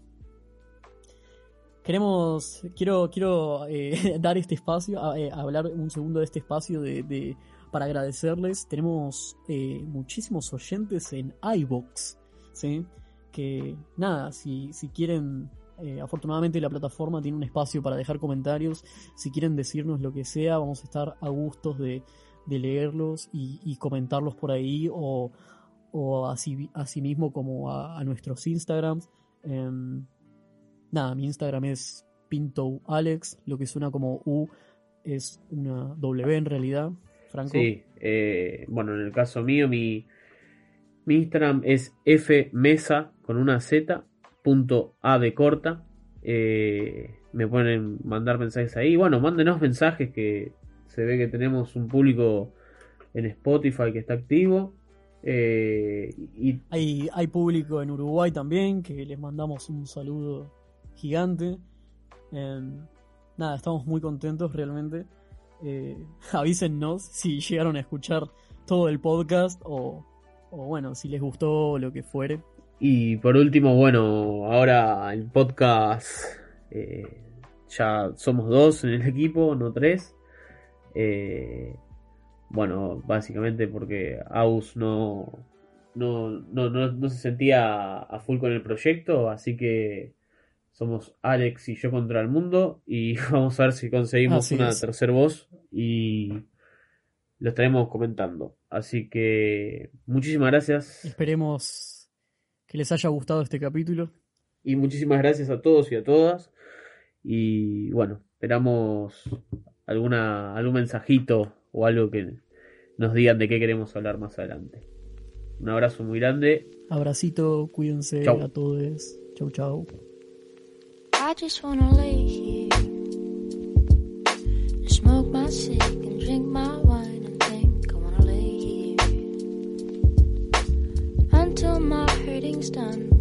queremos, quiero, quiero eh, dar este espacio, eh, hablar un segundo de este espacio de, para agradecerles. Tenemos eh, muchísimos oyentes en iBox, ¿sí? Que nada, si, si quieren, afortunadamente la plataforma tiene un espacio para dejar comentarios. Si quieren decirnos lo que sea, vamos a estar a gustos de, leerlos y, comentarlos por ahí o, o así, así mismo como a, nuestros Instagrams. Em, nada, mi Instagram es PintoAlex, lo que suena como U es una W en realidad. Franco. Sí, eh, bueno, en el caso mío, mi, mi Instagram es fmesa con una Z, punto A de corta. Eh, me pueden mandar mensajes ahí. Bueno, mándenos mensajes que se ve que tenemos un público en Spotify que está activo. Eh, y... hay, hay público en Uruguay también, que les mandamos un saludo gigante. Em, nada, estamos muy contentos realmente. Eh, avísennos si llegaron a escuchar todo el podcast o, bueno, si les gustó lo que fuere. Y por último, bueno, ahora el podcast eh, ya somos dos en el equipo, no tres. Eh, bueno, básicamente porque Aus no, no, no, no, se sentía a full con el proyecto, así que somos Alex y yo contra el mundo y vamos a ver si conseguimos una tercera voz y lo estaremos comentando. Así que muchísimas gracias. Esperemos que les haya gustado este capítulo. Y muchísimas gracias a todos y a todas. Y bueno, esperamos alguna, algún mensajito o algo que nos digan de qué queremos hablar más adelante. Un abrazo muy grande. Abracito, cuídense a todos. Chau, chau. I just wanna lay here and smoke my cig and drink my wine and think I wanna lay here until my hurting's done.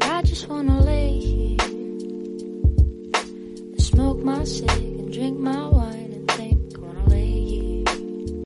I just wanna lay here and smoke my cig and drink my wine.